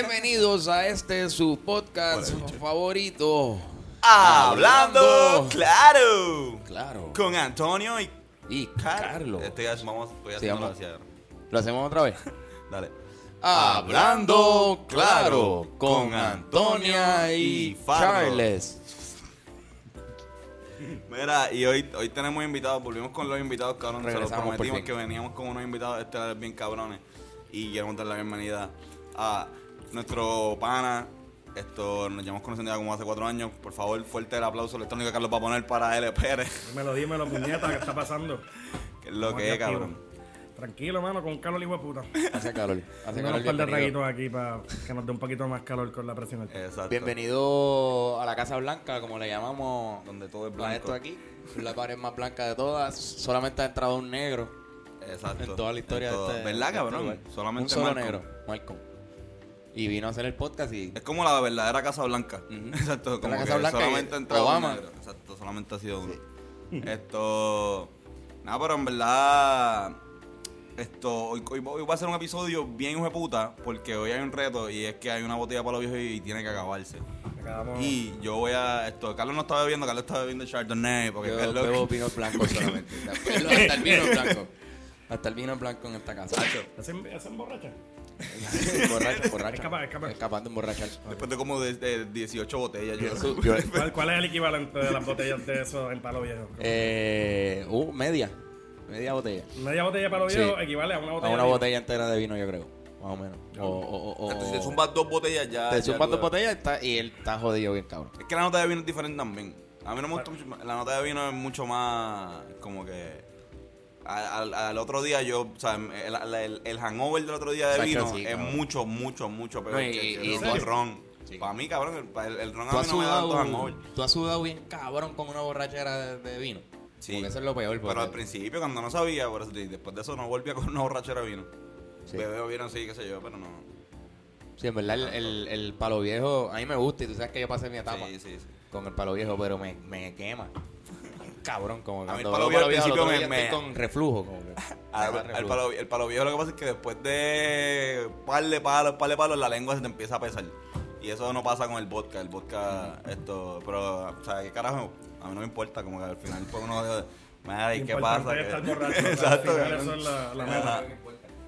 Bienvenidos a este su podcast favorito. Hablando claro. Claro. Con Antonio y Y Car- Carlos. Este ya vamos, estoy Sí, haciendo vamos. hacia Lo hacemos otra vez. Dale. Hablando claro con Antonia y. Charles. Mira, y hoy, hoy tenemos invitados, volvimos con los invitados, cabrón. Se los prometimos fin. que veníamos con unos invitados estelares bien cabrones. Y queremos dar la bienvenida a nuestro pana. Esto nos llevamos conociendo ya como hace cuatro años. Por favor, fuerte el aplauso electrónico que Carlos va a poner para L. Pérez. Dímelo, dímelo, puñeta, ¿qué está pasando? Que es lo que es, cabrón. Tranquilo, mano, con calor hijo de puta. Hace calor. Hace calor. unos par de traguitos aquí para que nos dé un poquito más calor con la presión alta. Exacto. Bienvenido a la Casa Blanca, como le llamamos Donde todo es la blanco. esto aquí. La pared más blanca de todas. Solamente ha entrado un negro Exacto. en toda la historia En todo. de este ¿Verdad, de este cabrón? lugar. Solamente un solo Malcolm. negro, Malcolm. Y vino a hacer el podcast y Es como la verdadera Casa Blanca. Ujú. Exacto. Como La Casa que Blanca y solamente ha entrado Obama. negro. Exacto, solamente ha sido uno. Esto. Nada, pero en verdad. Esto. Hoy, hoy, hoy va a ser un episodio bien hijo de puta. Porque hoy hay un reto y es que hay una botella para los viejos y tiene que acabarse. Acabamos. Y yo voy a. Esto. Carlos no está bebiendo, Carlos está bebiendo Chardonnay. Porque yo Carlos. bebo vino blanco solamente. Hasta el vino blanco. Hasta el vino blanco en esta casa. ¿Hacen, hacen borracha? borracho, borracho. Es capaz, es capaz. Es capaz de emborrachar. Después de como de, de 18 botellas. Yo, Yo- yo- ¿Cuál, cuál es el equivalente de las botellas de eso en palo viejo? eh, uh, media. Media botella. Media botella de palo Sí. viejo equivale a una A botella una de vino. botella entera de vino, yo creo. Más o menos. O, o, o, o- Si te zumbas dos botellas ya. Te tú- dos botellas está- y él está jodido bien, cabrón. Es que la nota de vino es diferente también. A mí no me gusta mucho. más- La nota de vino es mucho más como que. A- Al, al otro día yo, o sea, el, el, el hangover del otro día de vino sí, es cabrón. mucho, mucho, mucho peor No, y- que, y- el y- ron. Sí. Para mí, cabrón, el, el, el ron a mí no me da tanto hangover. tú has sudado bien cabrón con una borrachera de, de vino. Sí. Porque eso es lo peor. Pero al principio, cuando no sabía, por eso, y después de eso no volvía con una borrachera de vino. Sí. Bebeo vino así, qué sé yo, pero no. Sí, en verdad el, el, el palo viejo a mí me gusta y tú sabes que yo pasé mi etapa Sí, sí, sí. con el palo viejo, pero me, me quema. Cabrón, como A mí el palo viejo al principio me- me- con reflujo. Como que, Al- al palo, el palo viejo lo que pasa es que después de par de palos, par de palos, la lengua se te empieza a pesar. Y eso no pasa con el vodka. El vodka, esto, pero, o sea, ¿qué carajo? A mí no me importa, como que al final pues uno ¿y qué pasa? Que- borracho. Exacto, Al final cabrón. eso es la, la meta. Ajá.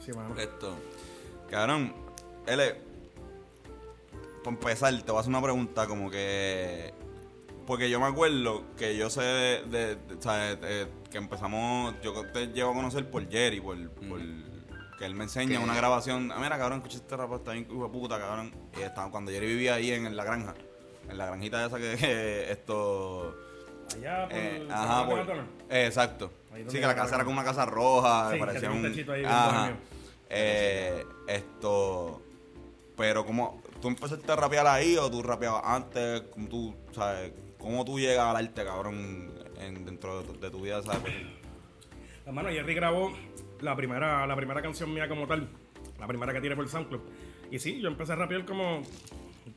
Sí, mano. Esto, cabrón, L, para empezar, te voy a hacer una pregunta como que... Porque yo me acuerdo que yo sé de, de- de- que empezamos, yo te llevo a conocer por Jerry, por, por que él me enseña una grabación. Ah, mira, cabrón, escucha este rap, está bien hijo de puta, cabrón. Y estaba, cuando Jerry vivía ahí en, la granja, en la granjita esa que, que esto... Allá por eh, ajá, por, eh, exacto. Ahí donde Sí, que la casa era como una casa roja, Sí, parecía un ahí Ajá. Eh, esto... Pero como tú empezaste a rapear ahí o tú rapeabas antes, ¿Cómo tú, sabes, cómo tú llegas al arte, cabrón, en, dentro de tu, vida, sabes? Hermano, Jerry grabó la primera, la primera canción mía como tal, la primera que tiré por SoundCloud. Y sí, yo empecé a rapear como,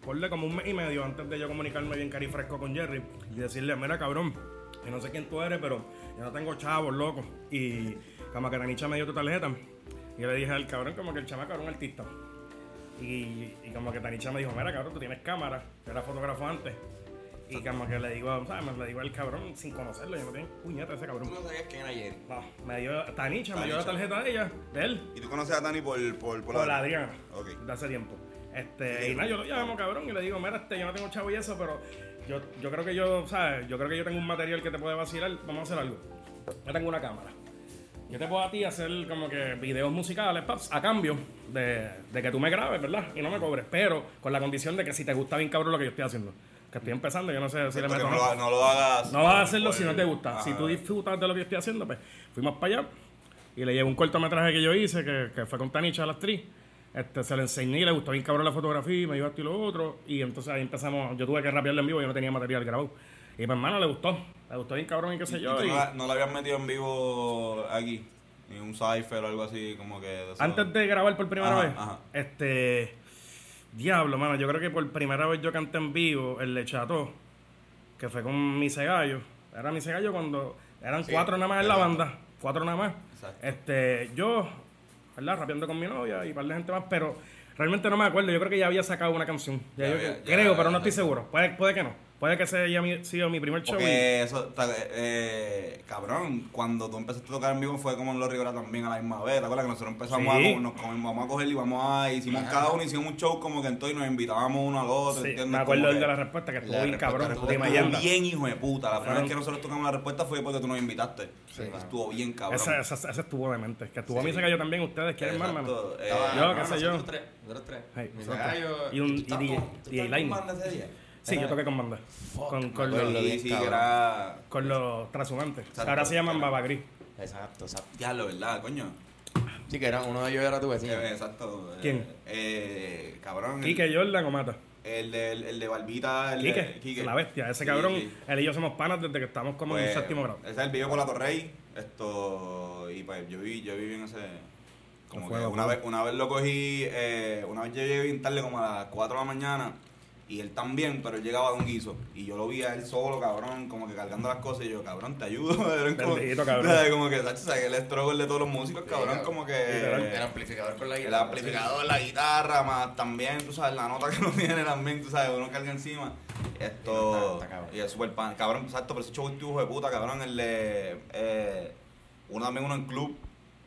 ponle como un mes y medio antes de yo comunicarme bien cari fresco con Jerry y decirle, mira cabrón, yo no sé quién tú eres, pero yo no tengo chavos, loco. Y como que Tanicha me dio tu tarjeta. Y yo le dije al cabrón como que el chamaco era un artista. Y, y como que Tanicha me dijo, mira cabrón, tú tienes cámara, yo era fotógrafo antes. Y como que le digo, ¿sabes? Me le digo al cabrón sin conocerlo, yo no tengo puñeta ese cabrón. Tú no sabías quién era Jerry. No, me dio Tanicha, me dio la tarjeta de ella, de él, ¿Y tú conoces a Dani por, por, por, por la Adriana, Ok. de hace tiempo. Este, y nada, yo lo llamo cabrón y le digo, mira, este, yo no tengo chavo y eso, pero yo, yo creo que yo, ¿sabes? Yo creo que yo tengo un material que te puede vacilar, vamos a hacer algo. Yo tengo una cámara. Yo te puedo a ti hacer como que videos musicales, paps, a cambio de, de que tú me grabes, ¿verdad? Y no me cobres, pero con la condición de que si te gusta bien cabrón lo que yo estoy haciendo. Que estoy empezando, yo no sé si le meto no, lo, no lo hagas. no vas a hacerlo si no te gusta. Si tú disfrutas de lo que estoy haciendo, pues fuimos para allá y le llevé un cortometraje que yo hice, que, que fue con Tanicha, la actriz. Este, se le enseñé, le gustó bien cabrón la fotografía, me dijo esto y lo otro. Y entonces ahí empezamos, yo tuve que rapearle en vivo, yo no tenía material grabado. Y pues hermano, le gustó, le gustó bien cabrón y qué sé ¿Y yo. y- no, la- no la habías metido en vivo aquí? Ni un cipher o algo así, como que. de? Antes de grabar por primera Ajá, vez, ajá. este. Diablo, mano, yo creo que por primera vez yo canté en vivo el Lechato, que fue con mi Gallo. Era mi Gallo cuando eran Sí, cuatro nada más en la banda, cuatro nada más. Exacto. Este, yo ¿verdad? Rapeando con mi novia y un par de gente más, pero realmente no me acuerdo. Yo creo que ya había sacado una canción. Ya Ya yo- había- creo, pero no estoy seguro. Puede, puede que no. Puede que ese haya mi- sido mi primer show. y- Porque eso, ta- eh, cabrón, cuando tú empezaste a tocar en vivo fue como en Los Rivera también a la misma vez. ¿Te acuerdas que nosotros empezamos Sí. a, nos comimos- vamos a coger y vamos a, hicimos cada uno, hicimos un show como que entonces nos invitábamos uno al otro, Sí, ¿entiendes? me acuerdo de la respuesta, que estuvo bien cabrón. estuvo bien hijo de puta. La primera vez que nosotros tocamos la respuesta fue porque tú nos invitaste. Estuvo bien cabrón. Ese, ese, ese estuvo demente. Que estuvo a mí se cayó también. Ustedes quieren más, mano. Eh, yo, qué sé yo. nosotros tres, nosotros tres. Y un- ¿tú y DJ Lightning. Sí, yo toqué con banda. Con, me con, acuerdo los, que era... con los trasumantes. Exacto. Ahora se llaman Baba Gris. Exacto, exacto. Ya, lo verdad, coño. Sí, que era, uno de ellos era tu vecino. Eh, exacto. ¿Quién? Eh, cabrón. el- Quique Jordan o Mata. El de, el, el de Barbita. El Quique, de, la bestia. Ese cabrón, sí. él y yo somos panas desde que estamos como en Pues, un séptimo grado. Ese es el video con la Torrey. Esto. Y pues yo vi, yo viví en ese. Como Fue, que una vez, una vez lo cogí. Eh, una vez yo llegué bien tarde, como a las 4 de la mañana. Y él también, pero él llegaba de un guiso. Y yo lo vi a él solo, cabrón, como que cargando las cosas. Y yo, cabrón, te ayudo. Como, Bendito, cabrón. Como que, ¿sabes? El struggle de todos los músicos, cabrón, como que. El amplificador con la El guitarra. amplificador, la guitarra, más también, tú sabes, la nota que uno tiene también, tú sabes, uno carga encima. Esto. Cabrón. y es súper pan. Cabrón, exacto, pero ese show estuvo de puta, cabrón. El de. Eh, uno también, uno en club,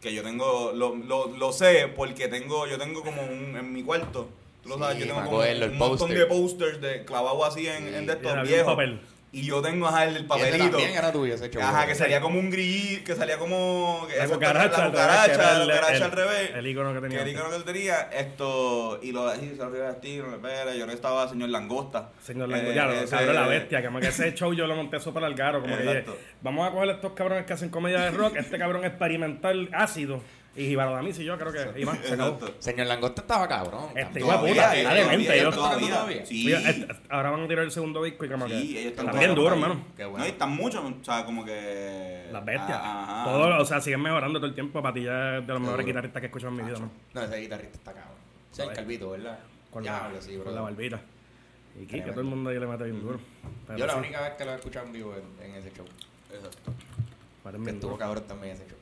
que yo tengo. Lo, lo, lo sé porque tengo. Yo tengo como un. En mi cuarto. Tú lo sabes, yo tengo como acuerdo, el un montón póster. de posters de clavado así en, de estos viejos. papel. Y yo tengo ajá, el, el Y ese papelito. también era tuyo, ese show. Ajá, que salía como un gris, que salía como. que La cucaracha, la al revés, que cucaracha, la el- el- al revés. el icono que tenía Que el antes. icono que él tenía. Esto. Y lo así, se lo iba a vestir, no le pere. Yo que estaba señor Langosta. Señor Eh, Lango, ya, lo- ese- cabrón, la bestia, como que ese show yo lo monté súper al garo, como que dije, Exacto. vamos a coger estos cabrones que hacen comedia de rock, este cabrón experimental ácido, y Damis y yo creo que iba, se acabó. Señor Langosta estaba cabrón. Este, hijo de puta, Todavía, todavía, mente, yo- todavía. todavía. Sí. Oye, este- ahora van a tirar el segundo disco y como Sí, que ellos están están bien todavía duros, por ahí. hermano. Qué No, y bueno. están muchos, o sea, como que. Las bestias. Ah, ajá. Todo, o sea, siguen mejorando todo el tiempo. Para ti ya es de los mejores guitarristas que he escuchado en mi vida, ¿no? No, ese guitarrista está cabrón. Ese es el calvito, ¿verdad? Con, Diablo, la, sí, con bro. la barbita. Y Tremendo. todo el mundo ahí le mete bien duro. Pero Yo la sí, única vez que lo he escuchado en vivo en, en ese show. Exacto. meten Que bien estuvo duro. cabrón también ese show.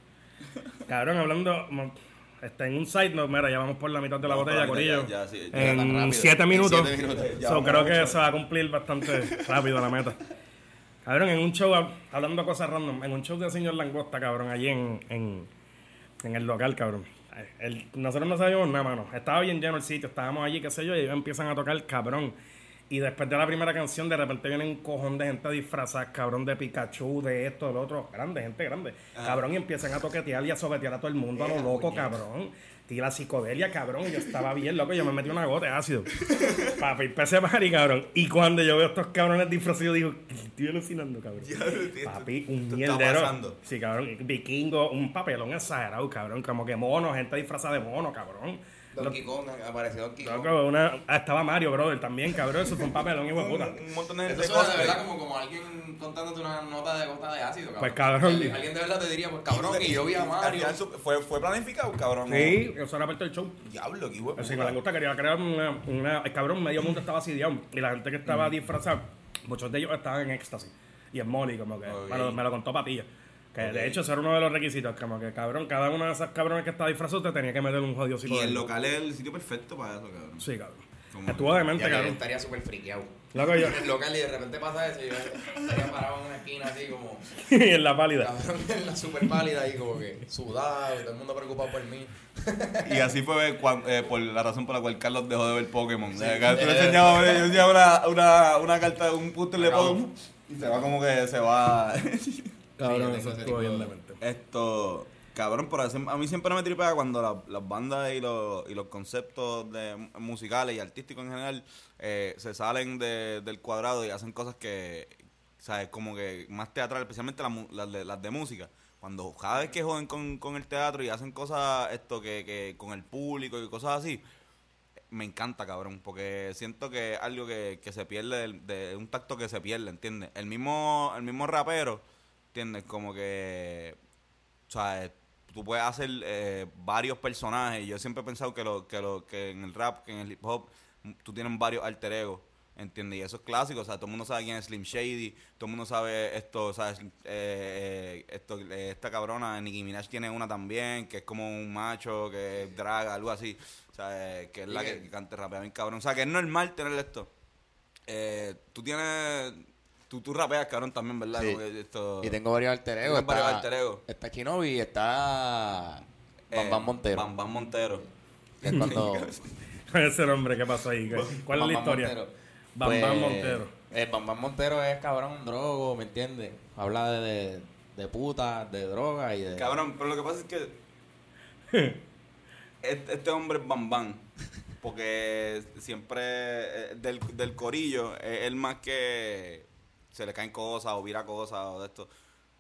Cabrón, hablando este, en un side note, mira, ya vamos por la mitad de la Vamos botella, Corillo. ya, ya, sí, ya tan en rápido. 7 En minutos. siete minutos. Ya So, vamos creo que se va a cumplir bastante rápido la meta. Cabrón, en un show, hab- hablando de cosas random, en un show de señor Langosta, cabrón, allí en, en, en el local, cabrón. El- nosotros no sabíamos nada, mano. Estaba bien lleno el sitio, estábamos allí, qué sé yo, y ellos empiezan a tocar, cabrón. Y después de la primera canción, de repente viene un cojón de gente disfrazada, cabrón, de Pikachu, de esto, de lo otro. Grande, gente grande. Cabrón, y empiezan a toquetear y a sobetear a todo el mundo a lo loco, cabrón. La psicodelia, cabrón. y Yo estaba bien loco, yo me metí una gota de ácido. Papi, empecé a party, cabrón. Y cuando yo veo a estos cabrones disfrazados, yo digo, "¿Qué estoy alucinando, cabrón. Papi, un Esto mierdero. Sí, cabrón. Vikingo, un papelón exagerado, cabrón. Como que mono, gente disfrazada de mono, cabrón. Donkey Kong, apareció Donkey Kong. Loco, una, ah, estaba Mario, brother, también, cabrón. Eso fue un papelón, hijo de puta. Un, un montón de gente Eso de verdad como, como alguien contándote una nota de gota de ácido, cabrón. Pues, cabrón. Alguien, alguien de verdad te diría, pues cabrón, que yo vi a Mario. Fue, fue planificado, cabrón. Sí, eso era parte del show. Diablo, qué huevo. Así que la gusta quería crear una, una- El cabrón, medio mundo estaba asidiado. Y la gente que estaba disfrazada, muchos de ellos estaban en éxtasis. Y en molly, como que. Ok. Me, lo, me lo contó Patilla. Que de hecho, ese era uno de los requisitos. Como que, cabrón, cada uno de esas cabrones que estaba disfrazado te tenía que meter un jodido Y psicodélico. el local es el sitio perfecto para eso, cabrón. Sí, cabrón. Como- Estuvo demente, cabrón. estaría súper friqueado. Loco, yo. En el local y de repente pasa eso y yo estaría parado en una esquina así como en la pálida. cabrón en la super pálida ahí como que sudado y todo el mundo preocupado por mí. Y así fue cuan- eh, por la razón por la cual Carlos dejó de ver Pokémon. Sí. Carlos- tú le enseñabas yo enseñaba una, una, una carta, un póster de. Pokémon y se va como que se va. Cabrón, Sí, eso bien demente. Esto, cabrón, por eso a mí siempre me tripea cuando la- las bandas y los, y los conceptos de, musicales y artísticos en general eh, se salen de- del cuadrado y hacen cosas que, ¿sabes? Como que más teatral, especialmente las, de, las de música. Cuando cada vez que joden con, con el teatro y hacen cosas esto que, que con el público y cosas así, me encanta, cabrón, porque siento que es algo que, que se pierde, de, un tacto que se pierde, ¿entiendes? El mismo, el mismo rapero, ¿entiendes? Como que, o sea, tú puedes hacer eh, varios personajes. Yo siempre he pensado que, lo, que, lo, que en el rap, que en el hip hop, tú tienes varios alter egos. ¿Entiendes? Y eso es clásico, o sea, todo el mundo sabe quién es Slim Shady, todo el mundo sabe esto, ¿sabes? Eh, eh, esto, eh, esta cabrona, Nicki Minaj tiene una también, que es como un macho, que es draga, algo así, o sea, eh, que es la ¿Y que, qué? canta rapea bien cabrón. O sea, que es normal tener esto. Eh, tú tienes, tú, tú rapeas cabrón también, ¿verdad? Sí. Esto- Y tengo varios alter egos. Tienes varios Está- alter. Está Kinobi y está eh, Bam Bam Montero. Bam Bam Montero. es cuando... Ese nombre, ¿qué pasó ahí? ¿Cuál es la Bam historia? Montero. Bam Pues, Bam Montero. eh, Bam Bam Montero es cabrón drogo, ¿me entiendes? Habla de, de, de putas, de droga y de... Cabrón, pero lo que pasa es que este, este hombre es Bam Bam. Porque siempre eh, del, del corillo es el más que se le caen cosas o vira cosas o de esto.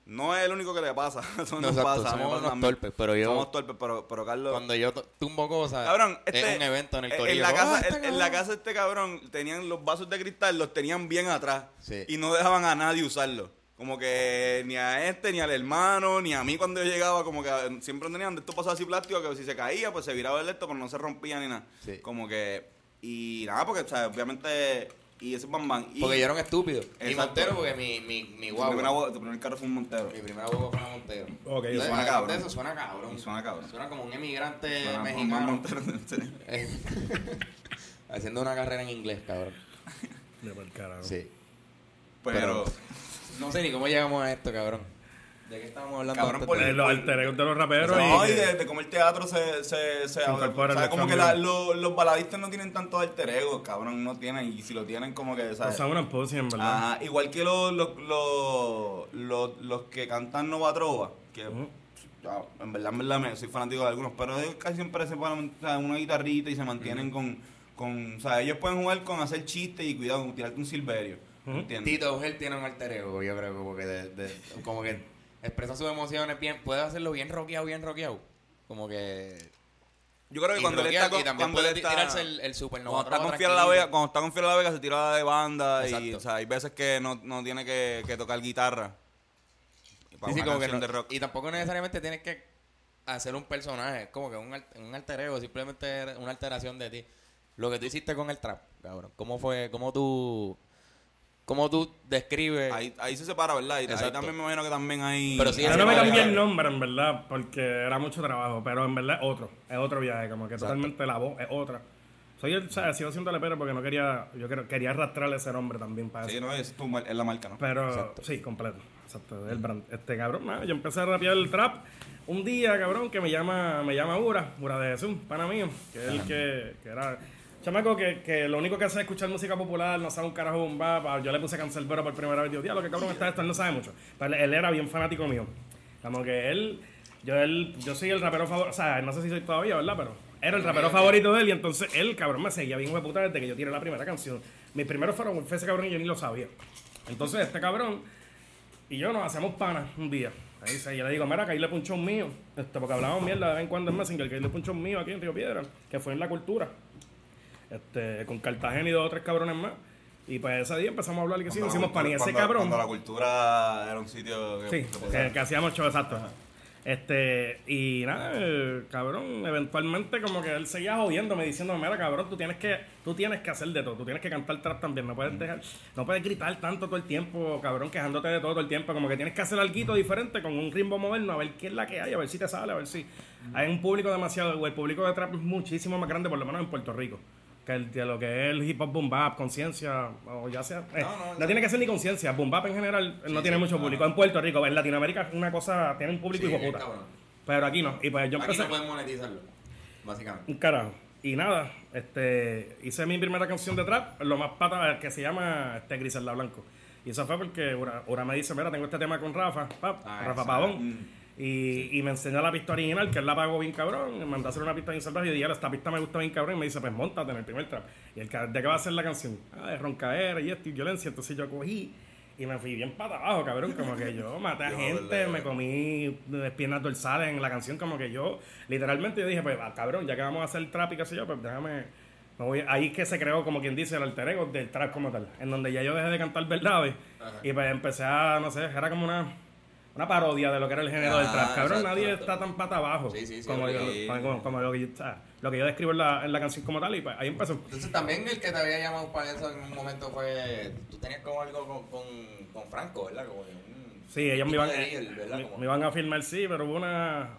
No es el único que le pasa. Eso No, nos exacto, pasa. somos unos torpes, pero yo- Somos torpes, pero, pero Carlos. Cuando yo tumbo cosas, Cabrón, este, es un evento en el corillo. En la, ¡Ah, casa, este en, la casa de este cabrón tenían los vasos de cristal, los tenían bien atrás. Sí. Y no dejaban a nadie usarlo. Como que ni a este, ni al hermano, ni a mí cuando yo llegaba, como que eh, siempre tenían de estos vasos así plásticos que si se caía, pues se viraba el esto, pero no se rompía ni nada. Sí. Como que. Y nada, porque, o sea, obviamente. Y ese bam bam. Y Porque yo era un estúpido. Y. Montero porque mi, mi, mi tu, guagua. primera bo- tu primer carro fue un montero. Mi primera guagua fue una Montero. Ok, Entonces, suena cabrón. Eso suena cabrón. Y suena cabrón. Suena como un emigrante Suena Bam Bam mexicano. Montero, en serio. Haciendo una carrera en inglés, cabrón. De por carajo. Sí. Pero. No sé ni cómo llegamos a esto, cabrón. ¿De qué estábamos hablando Cabrón, antes por de- los alter egos de los raperos. No, y de, de cómo el teatro se, se, se, incorpora o sea, como que la- lo- los baladistas no tienen tanto alter ego, cabrón, no tienen, y si lo tienen como que, o ¿sabes? sea, una pussy, en verdad. Ajá, igual que los, los, los, los, los que cantan Nova Trova, que en verdad, en verdad, me, soy fanático de algunos, pero ellos casi siempre se ponen o sea, una guitarrita y se mantienen con, con, o sea, ellos pueden jugar con hacer chistes y cuidado, con tirarte un silverio, Ujú. ¿entiendes? Tito Ojel tiene un alter ego, yo creo, como que, de, de- como que expresa sus emociones bien, puede hacerlo bien rockeado, bien rockeado. Como que... Yo creo que y cuando él está, y también cuando él puede está, tirarse el, el supernova. Cuando está, con la. Vega, cuando está con Fiel la Vega se tira de banda y Exacto. o sea, hay veces que no, no tiene que, que tocar guitarra. Para Sí, como que no- de rock. Y tampoco necesariamente tienes que hacer un personaje, es como que un, un alter ego, simplemente una alteración de ti. Lo que tú hiciste con el trap, cabrón. ¿Cómo fue, cómo tú, cómo tú describes? Ahí, ahí se separa, ¿verdad? Y ahí también me imagino que también hay... Pero sí, Yo no me cambié el nombre, en verdad, porque era mucho trabajo, pero en verdad es otro, es otro viaje, como que Exacto. totalmente la voz es otra. Soy el, o sea, sigo siendo lepero porque no quería, yo creo- quería arrastrarle ese nombre también para Sí, eso. no, es, tu es la marca, ¿no? Pero, Exacto. sí, completo. Exacto, el brand. Este cabrón, yo empecé a rapear el trap un día, cabrón, que me llama, me llama Ura, Ura de Jesús, pana mío, que es el que, que era. Chamaco que, que lo único que hace es escuchar música popular, no sabe un carajo bap. Yo le puse cancerbero por primera vez. Digo, diablo, que cabrón está esto, él no sabe mucho. Pero él, era bien fanático mío. Como que él, yo él, yo soy el rapero favorito, o sea, no sé si soy todavía, ¿verdad? Pero era el rapero favorito de él y entonces él, cabrón, me seguía bien puta desde que yo tiré la primera canción. Mis primeros fueron fue ese cabrón y yo ni lo sabía. Entonces este cabrón y yo nos hacemos panas un día. Ahí se- yo le digo, mira, que ahí le punchó un mío. Este, porque hablábamos mierda de vez en cuando en Messenger, que ahí le punchó un mío aquí en Río Piedra, que fue en la cultura. Este, con Cartagena y dos o tres cabrones más. Y pues ese día empezamos a hablar y que sí, nos hicimos pan. Y ese cabrón. Cuando la cultura era un sitio que... Sí, que podía- que, que hacíamos show exacto. Este, y nada, el cabrón, eventualmente como que él seguía jodiéndome, diciéndome, mira cabrón, tú tienes que, tú tienes que hacer de todo, tú tienes que cantar trap también, no puedes dejar, no puedes gritar tanto todo el tiempo, cabrón, quejándote de todo todo el tiempo, como que tienes que hacer algo diferente con un ritmo moderno, a ver qué es la que hay, a ver si te sale, a ver si hay un público demasiado, el público de trap es muchísimo más grande, por lo menos en Puerto Rico. Que, el, de lo que es el hip hop boom bap, conciencia, o ya sea. eh, No, no, no, tiene que ser ni conciencia. Boom bap en general no Sí, tiene sí, mucho no. público. En Puerto Rico, en Latinoamérica es una cosa, tiene un público Sí, hijo bien puta. Pero aquí no. Y pues yo Aquí empecé. no pueden monetizarlo, básicamente. Un carajo. Y nada, este, hice mi primera canción de trap, lo más pata, que se llama este, Griselda Blanco. Y eso fue porque Ura me dice, mira, tengo este tema con Rafa, pap, Ah, Rafa. Pavón. Y, y me enseñó la pista original, que él la pagó bien cabrón. Me mandó a hacer una pista bien salvaje. Y dije, esta pista me gusta bien cabrón. Y me dice, pues montate en el primer trap. Y el ¿de qué va a ser la canción? Ah, de roncaera y esto y violencia. Entonces yo cogí y me fui bien para abajo, cabrón. Como que yo maté a gente, me comí piernas dorsales en la canción. Como que yo, literalmente, yo dije, pues ah, cabrón, ya que vamos a hacer trap y qué sé yo, pues déjame. voy- ahí es que se creó, como quien dice, el alter ego del trap como tal. En donde ya yo dejé de cantar verdades. Ajá. Y pues empecé a, no sé, era como una, una parodia de lo que era el género del Ah, trap. Cabrón, exacto, nadie exacto. está tan pata abajo. Sí, sí, sí, como, yo, como, como lo que yo- o sea, lo que yo describo en la, en la canción como tal y pues ahí empezó. Entonces también el que te había llamado para eso en un momento fue... Tú tenías como algo con, con, con Franco, ¿verdad? Como un Sí, ellos me iban, me, Como- me iban a firmar, sí, pero hubo una,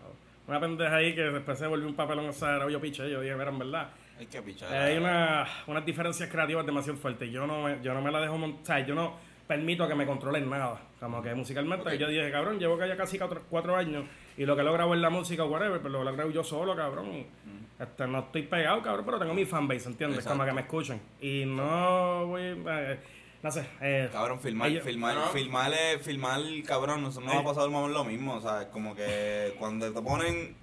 una pendeja ahí que después se volvió un papelón exagerado. Yo piché, yo dije, en verdad. Hay que pichar. eh, Hay una, unas diferencias creativas demasiado fuertes. Yo no, yo no me la dejo montar, o sea, yo no permito que me controlen nada. Como que musicalmente, Ok. yo dije, cabrón, llevo ya casi cuatro, cuatro años y lo que he logrado en la música o whatever, pero lo he logrado yo solo, cabrón. Este, no estoy pegado, cabrón, pero tengo mi fanbase, ¿entiendes? Exacto. Como que me escuchen. Y no voy, eh, no sé. Eh, Cabrón, filmar, ellos- filmar, No, no. filmar, es- filmar, cabrón, nosotros nos ha pasado el momento lo mismo, o sea, como que cuando te ponen,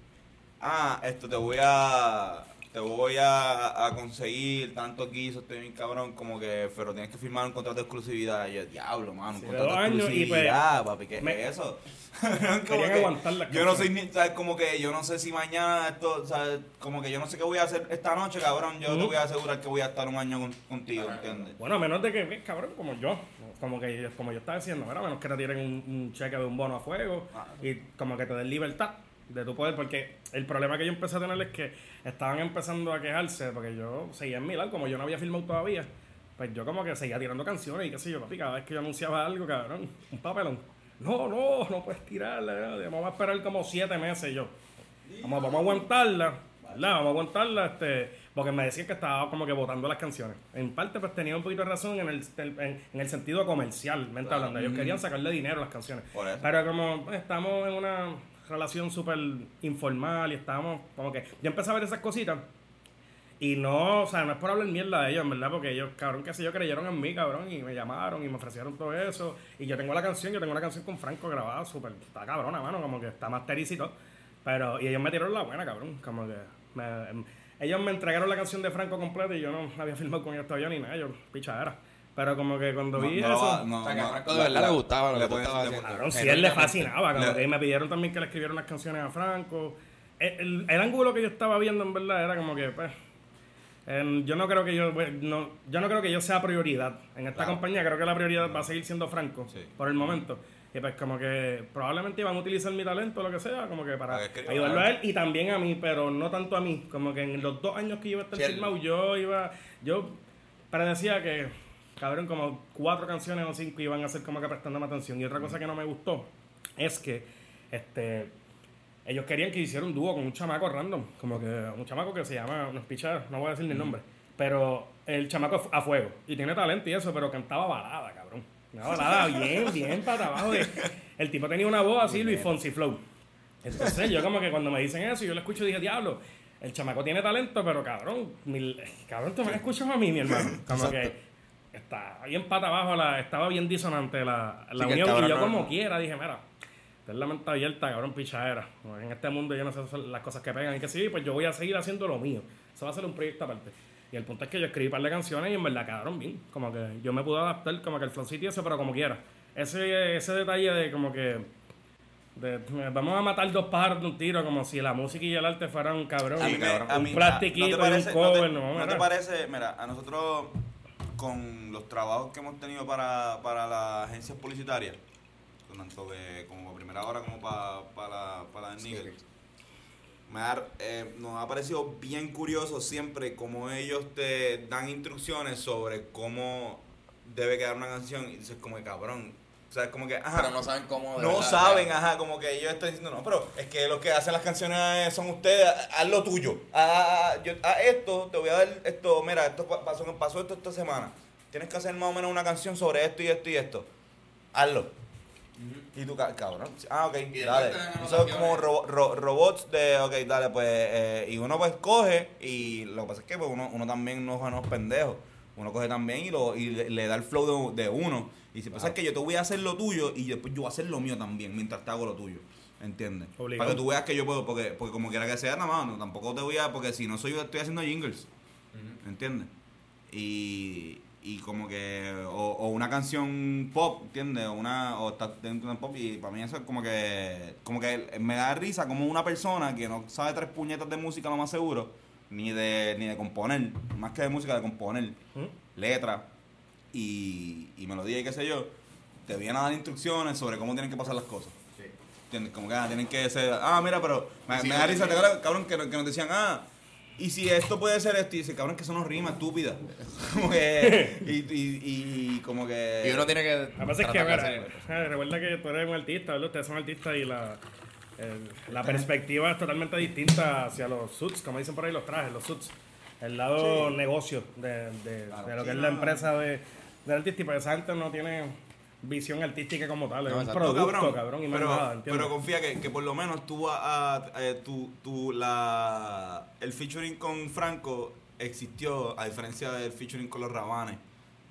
ah, esto te voy a, te voy a, a conseguir tanto quiso, estoy bien cabrón, como que, pero tienes que firmar un contrato de exclusividad, y yo, diablo, mano, un Sí, contrato de y, pues, exclusividad, papi, ¿qué me- es eso? Como que aguantar Yo no soy ni, ¿sabes? Como que yo no sé si mañana esto, ¿sabes? Como que yo no sé qué voy a hacer esta noche, cabrón, yo te voy a asegurar que voy a estar un año con- contigo, ¿entiendes? Bueno, a menos de que, ves, cabrón, como yo, como que como yo estaba diciendo, a menos que te tiren un, un cheque de un bono a fuego Ah. y como que te den libertad de tu poder, porque el problema que yo empecé a tener es que estaban empezando a quejarse, porque yo seguía en Milán, como yo no había filmado todavía, pues yo como que seguía tirando canciones y qué sé yo, papi, cada vez que yo anunciaba algo, cabrón, un papelón. No, no, no puedes tirarla, eh, vamos a esperar como siete meses yo. Vamos, vamos a aguantarla, ¿verdad? Vamos a aguantarla, este, porque me decían que estaba como que votando las canciones. En parte, pues tenía un poquito de razón en el, en, en el sentido comercial, mente Claro. hablando. Ellos querían sacarle dinero a las canciones. Pero como estamos en una relación súper informal y estábamos como que. Yo empecé a ver esas cositas. Y no, o sea, no es por hablar mierda de ellos, en verdad, porque ellos, cabrón, que sé yo, creyeron en mí, cabrón, y me llamaron y me ofrecieron todo eso. Y yo tengo la canción, yo tengo una canción con Franco grabada, súper, está cabrona, mano, como que está masterizado. Pero, y ellos me tiraron la buena, cabrón, como que. me- em, ellos me entregaron la canción de Franco completa y yo no había filmado con ellos todavía ni nada, yo, pichadera. Pero como que cuando vi No, no eso. va- no, O sea, que a no, Franco de verdad la- le gustaba lo le que tú puedes- estabas le- haciendo. Si él le fascinaba, como Le- que me pidieron también que le escribiera unas canciones a Franco. El, el- el ángulo que yo estaba viendo en verdad era como que, pues, em, yo no creo que yo, pues, no, yo no creo que yo sea prioridad en esta Claro. compañía. Creo que la prioridad va a seguir siendo Franco Sí. por el momento. Y pues como que probablemente iban a utilizar mi talento o lo que sea, como que para ayudarlo a él y también a mí, pero no tanto a mí. Como que en los dos años que iba a estar Sí, filmado, yo iba, yo predecía que, cabrón, como cuatro canciones o cinco iban a ser como que prestándome atención. Y otra cosa que no me gustó es que, este, ellos querían que hiciera un dúo con un chamaco random, como que un chamaco que se llama, no es pichar, no voy a decir ni el nombre, pero el chamaco a fuego y tiene talento y eso, pero cantaba balada, cabrón. Una balada bien, bien para abajo. De, el tipo tenía una voz así, Luis Fonsi Flow. Entonces yo como que cuando me dicen eso, yo lo escucho y dije, diablo, el chamaco tiene talento, pero cabrón, mi- cabrón, tú me escuchas a mí, mi hermano. Como que está bien pata abajo, la, estaba bien disonante la, la Sí, unión. cabrón Y yo no- como quiera dije, mira, ten la mente abierta, cabrón, pichadera. En este mundo yo no sé las cosas que pegan y que sí, pues yo voy a seguir haciendo lo mío. Eso va a ser un proyecto aparte. Y el punto es que yo escribí un par de canciones y en verdad quedaron bien. Como que yo me pude adaptar como que el flowcito y eso, pero como quiera. Ese, ese detalle de como que... de- vamos a matar dos pájaros de un tiro, como si la música y el arte fueran cabrón. A mí me- a un mí- plastiquito ¿no te y parece- un cover, no no, te, ¿no te parece? Mira, a nosotros con los trabajos que hemos tenido para, para las agencias publicitarias, tanto de, como para primera hora como para, para, para el Nigel, me ha- eh, nos ha parecido bien curioso siempre cómo ellos te dan instrucciones sobre cómo debe quedar una canción y dices como que cabrón, o sea, como que, ajá, Pero no saben cómo. de no verdad, saben, ajá, como que ellos están diciendo, no, pero es que lo que hacen las canciones son ustedes, haz lo tuyo. Haz, yo- haz esto, te voy a dar esto, mira, esto pa- pasó, pasó esto esta semana. Tienes que hacer más o menos una canción sobre esto y esto y esto. Hazlo. Y tú, ca- cabrón. Ah, ok, dale. Eso es como ro- ro- robots de, ok, dale, pues. eh, y uno pues coge, y lo que pasa es que pues, uno, uno también no es pendejos. Uno coge también y, lo, y le, le da el flow de, de uno. Y dice, pues sabes que yo te voy a hacer lo tuyo y después yo voy a hacer lo mío también mientras te hago lo tuyo. ¿Entiendes? Obligado. Para que tú veas que yo puedo, porque, porque como quiera que sea, nada más, no, tampoco te voy a, porque si no soy yo, estoy haciendo jingles. ¿Entiendes? Y, y como que, o, o una canción pop, ¿entiendes? O una, o está dentro de un pop y para mí eso es como que, como que me da risa como una persona que no sabe tres puñetas de música lo más seguro, ni de, ni de componer, más que de música, de componer, ¿Mm? letras y, y melodía y qué sé yo, te vienen a dar instrucciones sobre cómo tienen que pasar las cosas. ¿Entiendes? Como que ah, tienen que ser. Ah, mira, pero me, Sí, me da sí, risa, sí. ¿te acuerdas, cabrón, que, que nos decían, ah, y si esto puede ser esto, y dice, cabrón, que eso no rima, estúpida. Como que, y, y, y como que... Y uno tiene que. La cosa es que, hacer- eh, recuerda que tú eres un artista, ¿verdad? Ustedes son artistas y la, el- la perspectiva es totalmente distinta hacia los suits, como dicen por ahí los trajes, los suits. El lado negocio de, de- Claro. de lo que Sí, es la no. empresa de, del artista y esa gente no tiene visión artística como tal, es No, un producto, cabrón, y más pero, nada, pero confía que, que por lo menos tú, a, a- eh, tú, tú la, el featuring con Franco existió, a diferencia del featuring con los Rabanes.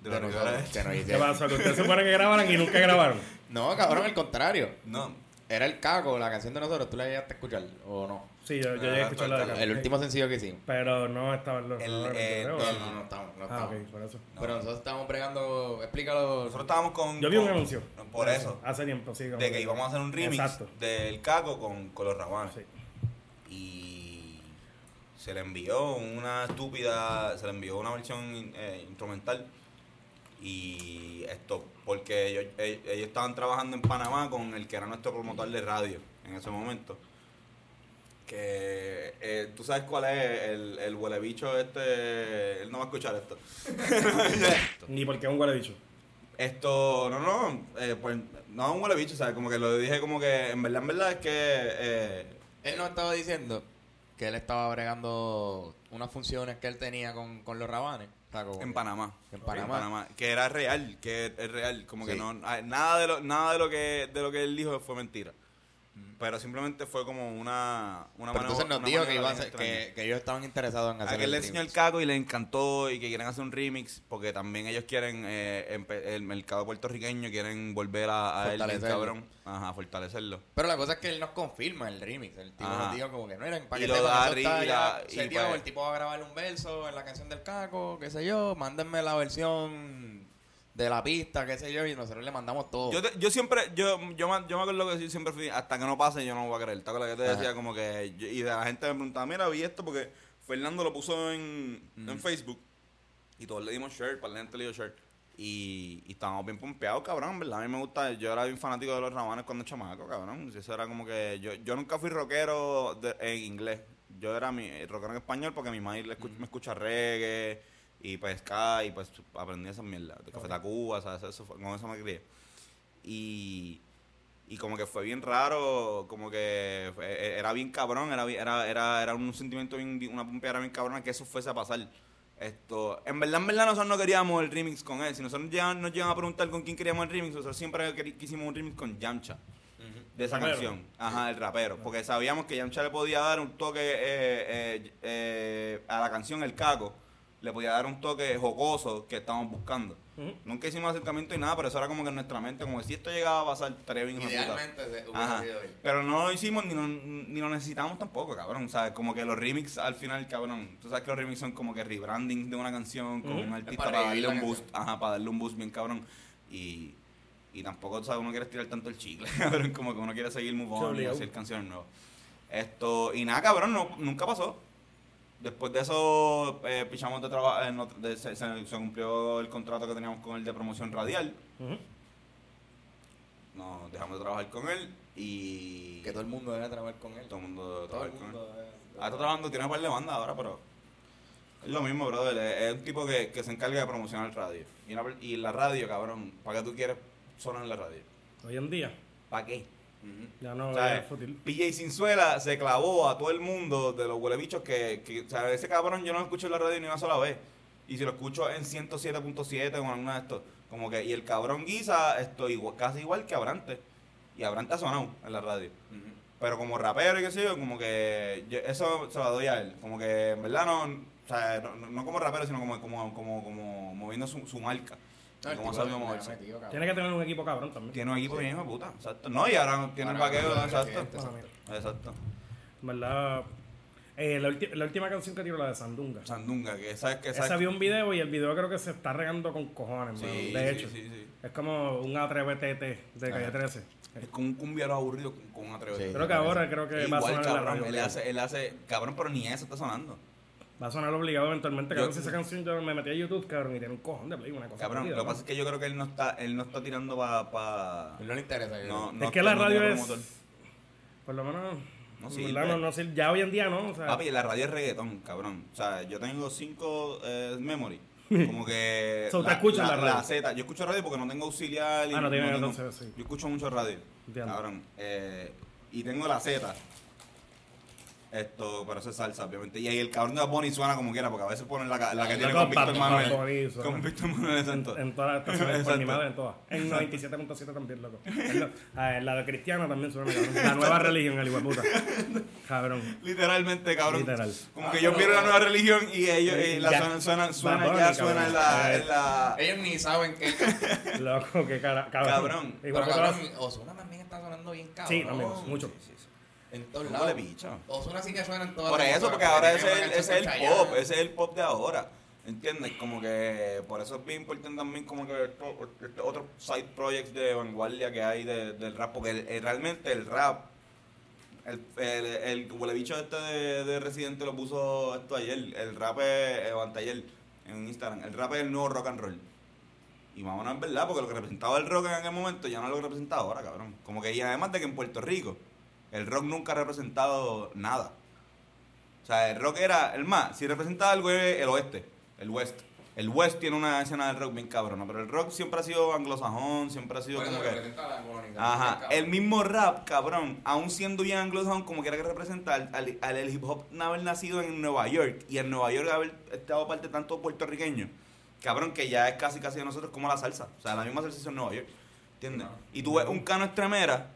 De Rivera que nos ¿Qué pasa? Que ustedes se supone que grabaran y nunca grabaron. No, cabrón, al contrario. No, Era el caco, la canción de nosotros. ¿Tú la llegaste a escuchar o no? Sí, yo, yo llegué a escuchar la. El último sencillo que hicimos. Pero no estaban los... El, no, no, eh, no, ¿o No, no, no estamos. No Ah, estamos. ok, por eso. Pero nosotros estábamos bregando. Explícalo. nosotros estábamos con... Yo vi un anuncio. Por eso. Hace tiempo, sí. De que íbamos a hacer un remix Exacto. del Caco con, con los Rabanes. Sí. y se le envió una estúpida, se le envió una versión eh, instrumental y esto, porque ellos, ellos- ellos estaban trabajando en Panamá con el que era nuestro promotor de radio en ese momento. Que eh, tú sabes cuál es el, el huele bicho este, él no va a escuchar esto. Ni porque es un huele bicho. Esto, no, no, eh, pues no es un huele bicho, ¿sabes? Como que lo dije como que en verdad, en verdad es que eh, Él nos estaba diciendo que él estaba bregando unas funciones que él tenía con, con los rabanes. O sea, como En que- Panamá. En Panamá. Que era real, que es real. Como que Sí. no. ah, Nada de lo, nada de lo que de lo que él dijo fue mentira. Pero simplemente fue como una. una Pero entonces nos una dijo que, iba a extraña. que, que ellos estaban interesados en hacer A que él le el enseñó el caco y le encantó y que quieren hacer un remix porque también ellos quieren eh, el mercado puertorriqueño quieren volver a, a él Fortalecerlo. cabrón ajá fortalecerlo Pero la cosa es que él nos confirma el remix. El tipo Ajá. nos dijo como que no eran para Y que lo da y la- y pues- el tipo va a grabar un verso en la canción del caco, qué sé yo, mándenme la versión de la pista, qué sé yo, y nosotros le mandamos todo. Yo, te- yo siempre, yo, yo, me, yo me acuerdo que siempre fui, hasta que no pase, yo no voy a creer. ¿Te acuerdas que te Ajá. decía? Como que, yo- y de la gente me preguntaba, mira, vi esto porque Fernando lo puso en, en Facebook y todos le dimos share, para la gente le dio share. Y, y estábamos bien pompeados, cabrón, ¿verdad? A mí me gusta, yo era bien fanático de los rabanes cuando chamaco, cabrón. Eso era como que, yo, yo nunca fui rockero de- en inglés. Yo era mi rockero en español porque mi madre le escucha- me escucha reggae y pues ska y pues aprendí esa mierda. De Café Tacuba, ¿sabes? Eso fue- con eso me crié. Y, y como que fue bien raro, como que fue- e- era bien cabrón, era, era, era, era un sentimiento, bien, una pompeada bien cabrona que eso fuese a pasar. Esto, en verdad, en verdad nosotros no queríamos el remix con él. Si nosotros llegan- nos llegan a preguntar con quién queríamos el remix, nosotros siempre quisimos un remix con Yamcha de esa Rapero. canción. Ajá, el rapero. Porque sabíamos que Yamcha le podía dar un toque eh, eh, eh, a la canción El Caco. Le podía dar un toque jocoso que estábamos buscando. Nunca hicimos acercamiento y nada, pero eso era como que en nuestra mente, como que si esto llegaba a pasar, puta. Idealmente Ajá. sido. Pero no lo hicimos ni lo, ni lo necesitamos tampoco, cabrón. ¿Sabes? Como que los remix al final, cabrón. Tú sabes que los remix son como que rebranding de una canción con un artista para darle un boost. canción. Ajá, para darle un boost bien cabrón. Y, y tampoco, ¿sabes? Uno quiere estirar tanto el chicle, cabrón. Como que uno quiere seguir move on y hacer canciones nuevas. Esto, y nada, cabrón, no, nunca pasó. Después de eso, eh, pichamos de trabajo, se, se- se cumplió el contrato que teníamos con él de promoción radial. Ujú. Nos dejamos de trabajar con él y... Que todo el mundo debe trabajar con él. Todo el mundo Todo trabaja el con él. mundo debe- Ah, está trabajando, tiene un par de bandas ahora, pero es lo mismo, brother. Es, es un tipo que, que se encarga de promocionar el radio. Y, una y la radio, cabrón, ¿para qué tú quieres sonar en la radio? Hoy en día, ¿Para qué? Ya no O sea, es fútil. PJ Sinzuela se clavó a todo el mundo de los huelebichos que, que, o sea, ese cabrón yo no lo escucho en la radio ni una sola vez. Y si lo escucho en 107.7 o en alguna de estos, como que, y el cabrón guisa, estoy igual- casi igual que Abrante. Y Abrante ha sonado en la radio. Pero como rapero y qué sé yo, como que yo- eso se lo doy a él. Como que en verdad no, o sea, no, no como rapero, sino como, como, como, como moviendo su, su marca. No, tipo sabe moverse. Tiene que tener un equipo cabrón también. Tiene un equipo bien de puta, exacto. No, y ahora tiene el vaqueo, exacto. Exacto. en verdad, eh, la, ulti- la última canción que tiró, la de Sandunga. Sandunga, que esa que esa Esa vio un video y el video creo que se está regando con cojones, Sí, mano. sí, De hecho, sí, sí. es como un atrévete de Calle Ajá. 13. Es como un cumbiero aburrido con, un. Sí. Creo que ahora creo que va a Igual, sonar la cabrón, radio. él hace, él hace, cabrón, pero ni eso está sonando. Va a sonar obligado eventualmente. Cabrón, Yo- si esa canción yo me metí a YouTube, cabrón, y tiene un cojón de play, una cosa. Cabrón, lo que ¿no? pasa es que yo creo que él no está, él no está tirando para pa, no le interesa. no, no es que la no radio es. promotor. Por lo menos. No sirve. verdad, no, no sirve. Ya hoy en día no. O sea, Papi, la radio es reggaetón, cabrón. O sea, yo tengo cinco eh, memory. Como que. So, ¿te escuchas la radio? Z. Yo escucho radio porque no tengo auxiliar. y Ah, no tiene, tengo- entonces, sí. Yo escucho mucho radio. Entiendo. Cabrón. Eh, y tengo la Z. Esto, pero eso es salsa, obviamente. Y ahí el cabrón de Bad Bunny suena como quiera, porque a veces ponen la, la que tiene con Víctor Manuel. Con Víctor Manuel en, todas las estaciones, por mi Exacto. madre, en todas. En 97.7 también, loco. En lo- ah, la de Cristiana también suena, cabrón. La nueva religión, el puta. Cabrón. Literalmente, cabrón. Literal. Como que ellos vieron la nueva religión y ellos eh, la suena, suena, suena, ya suena en la, en la. Ellos ni saben que. Loco, qué cara, cabrón. Cabrón. De Pero cabrón, Osuna también está sonando bien cabrón. Sí, también, mucho. Sí, sí, sí. En todos ¿Cómo lados. le picha? Osuna sí que suena en todas Por eso, porque ahora ese es el, el pop, ese es el pop de ahora. ¿Entiendes? Como que por eso es bien importante también como que este otros side projects de vanguardia que hay de- del rap, porque el- el- realmente el rap, el, el, el huele bicho este de, de Residente lo puso esto ayer, el rap es, eh, o anteayer en Instagram, el rap es el nuevo rock and roll. Y vámonos, es verdad, porque lo que representaba el rock en aquel momento ya no es lo que representa ahora, cabrón. Como que y además de que en Puerto Rico el rock nunca ha representado nada. O sea, el rock era, el más, si representaba algo el oeste, el west. El west tiene una escena del rock bien cabrona, pero el rock siempre ha sido anglosajón, siempre ha sido como que... la Ajá, el mismo rap, cabrón, aún siendo bien anglosajón, como quiera que representa al, al, al el hip hop haber nacido en Nueva York y en Nueva York haber estado parte de tanto puertorriqueño, cabrón, que ya es casi casi de nosotros como la salsa. O sea, la misma salsa en Nueva York, ¿entiendes? No. Y tú ves un cano extremera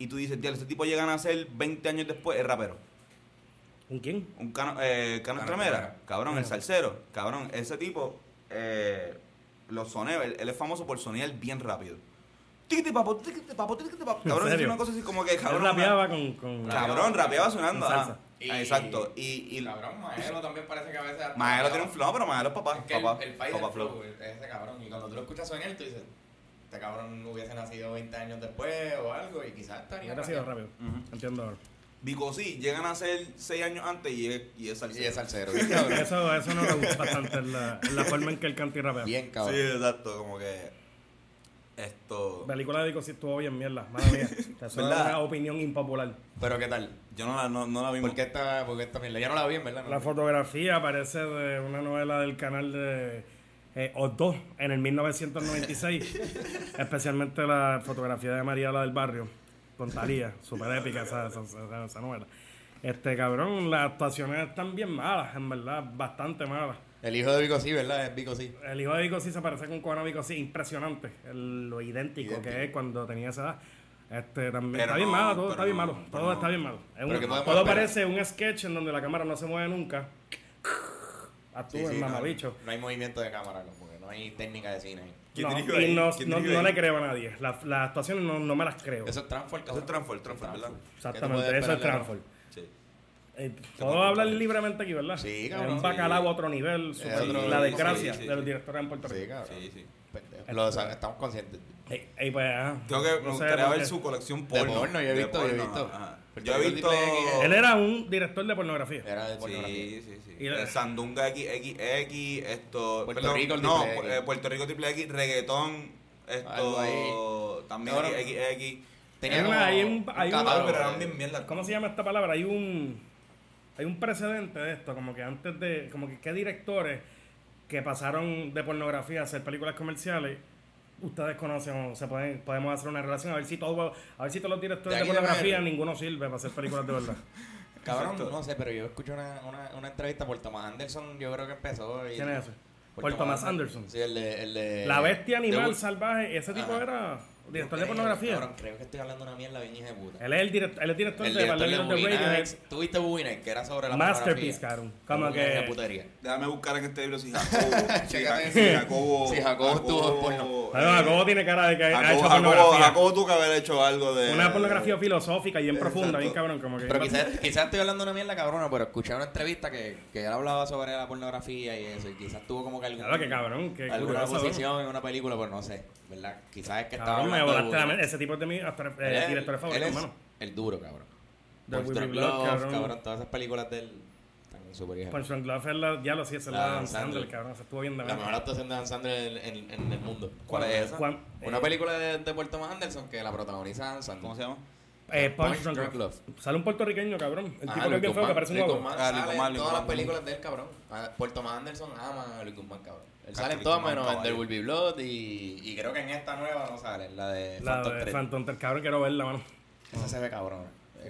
y tú dices, tío, ese tipo llega a ser 20 años después, es rapero. ¿Un quién? Un cano, eh, cano Cano cabrón, el salsero, cabrón, ese tipo, eh, los sonea, él, él es famoso por sonear bien rápido. Tiquiti papo, tiquiti papo, tiquiti papo. ¿En Cabrón, es una cosa así como que Él cabrón. rapeaba con... con Cabrón, rapeaba sonando. Con. Y- Ah, Exacto. Y, y Cabrón, Maelo también parece que a veces. Maelo tiene un flow, pero Maelo es papá. Es que papá, el, el país papá del flow. flow, ese cabrón. Y cuando tú lo escuchas sonar, tú dices, este cabrón hubiese nacido 20 años después o algo y quizás estaría. Hubiera sido rápido. Ujú. Entiendo ahora. Vico sí, llegan a ser 6 años antes y es, y es Y salsero. es salsero, cabrón. Eso, eso no me gusta bastante, en la, en la forma en que el canta y rapea. Bien Sí, cabrón. exacto, como que esto... La película de Dico sí estuvo bien mierda, madre mía. Es ¿Verdad? una opinión impopular. Pero ¿qué tal? Yo no la, no, no la vi. ¿Por qué esta, por qué esta mierda? Ya no la vi, en verdad. La fotografía parece de una novela del canal de eh, O2 en el 1996. Especialmente la fotografía de María la del Barrio, con Talía. Súper épica esa, esa, esa- esa novela. Este cabrón, las actuaciones están bien malas, en verdad, bastante malas. El hijo de Vico sí, ¿verdad? Es Vico sí. El hijo de Vico sí se parece con Cono Vico sí, impresionante. El- lo idéntico, Idéntico. que es cuando tenía esa edad. Este, también Pero está bien no, malo, todo está bien malo. Todo no. está bien malo. Es un- todo esperar. parece un sketch en donde la cámara no se mueve nunca. Sí, sí, el no, mamabicho. No hay movimiento de cámara, como que no hay técnica de cine ahí. ¿Quién No, y ahí? no, ¿Quién no, no le creo a nadie. La- Las actuaciones no, no me las creo. Eso es Transform, Eso es Transform, Transform, ¿verdad? Exactamente, eso es Transform. Sí. Eh, Puedo hablar libremente aquí, ¿verdad? Sí, Es cabrón, un bacalao sí. a otro nivel. super- otro- la desgracia sí, sí. de los directores en Puerto Rico. Sí, cabrón. Sí, sí. Lo estamos conscientes. Ey, ey, pues, ah, Tengo que, me gustaría ver su colección De porno. porno, yo he visto, yo he porno, visto. Puerto Yo he visto... X, Él era un director de pornografía. Era de pornografía. Sí, sí, sí. Y la- El Sandunga XXX, esto... Puerto perdón, Rico, no, triple X. eh, Puerto Rico Triple X, reggaetón, esto... También Cabrón. XX. Tenía Hay una- como hay un- hay. ¿Cómo se llama esta palabra? Hay un hay un precedente de esto, como que antes de, como que qué directores que pasaron de pornografía a hacer películas comerciales, ustedes conocen o se pueden, podemos hacer una relación, a ver si todo, a ver si todos los directores De de, pornografía ninguno sirve para hacer películas de verdad. Cabrón, Exacto. no sé, pero yo escuché una, una, una entrevista por Thomas Anderson, yo creo que empezó. Y, ¿Quién es ese? Por Por Thomas Anderson. Sí, el de... El de La bestia animal de- salvaje, ese tipo Ajá. era director de pornografía. Cabrón, creo que estoy hablando una mierda bien hija de puta. Él es el director, él es director El de director de de. ¿Tuviste Nights? Que era sobre la Masterpiece, cabrón. Como de que putería. Déjame buscar en este libro si Jacobo... si. Jacobo... Si Jacobo estuvo en porno. Bueno, Jacobo tiene cara de que ha Jacobo, hecho Jacobo, pornografía. Jacobo tuvo que haber hecho algo de... Una pornografía filosófica y bien profunda, bien cabrón, como que. Pero quizás quizás estoy hablando una mierda cabrona, pero escuché una entrevista que, que él hablaba sobre la pornografía y eso, y quizás tuvo como que algún, Claro, que cabrón, que alguna posición en una película, pero no sé, ¿verdad? Quizás es que estaba me hablando de volaste la Boogie mente. Ese tipo es de mis eh, es- directores favoritos, hermano. El duro, cabrón. The Blood, Glove, cabrón. cabrón. todas esas películas de él están súper hijas. Punch Drunk Love es la, ya lo sí, es La la Adam Dan Sandler, cabrón. Se estuvo bien de La mejor actuación de Dan Sandler en, en- en el mundo. ¿Cuál es esa? Una eh, película de, de Puerto Thomas Anderson que la protagoniza Dan Sandler. ¿Cómo se llama? Eh, Punch, Punch Drunk, Drunk Love. Love. Sale un puertorriqueño, cabrón. El Ah, tipo que es bien feo, que parece un Ah, todas las películas de él, cabrón. Ah, Puerto Thomas Anderson ama a Luis Guzmán, cabrón. Él sale en todas menos en. There Will Be Blood y, y creo que en esta nueva no sale, en la de La Phantom de 3. Phantom Thread, cabrón, quiero verla, mano. Esa se ve cabrón.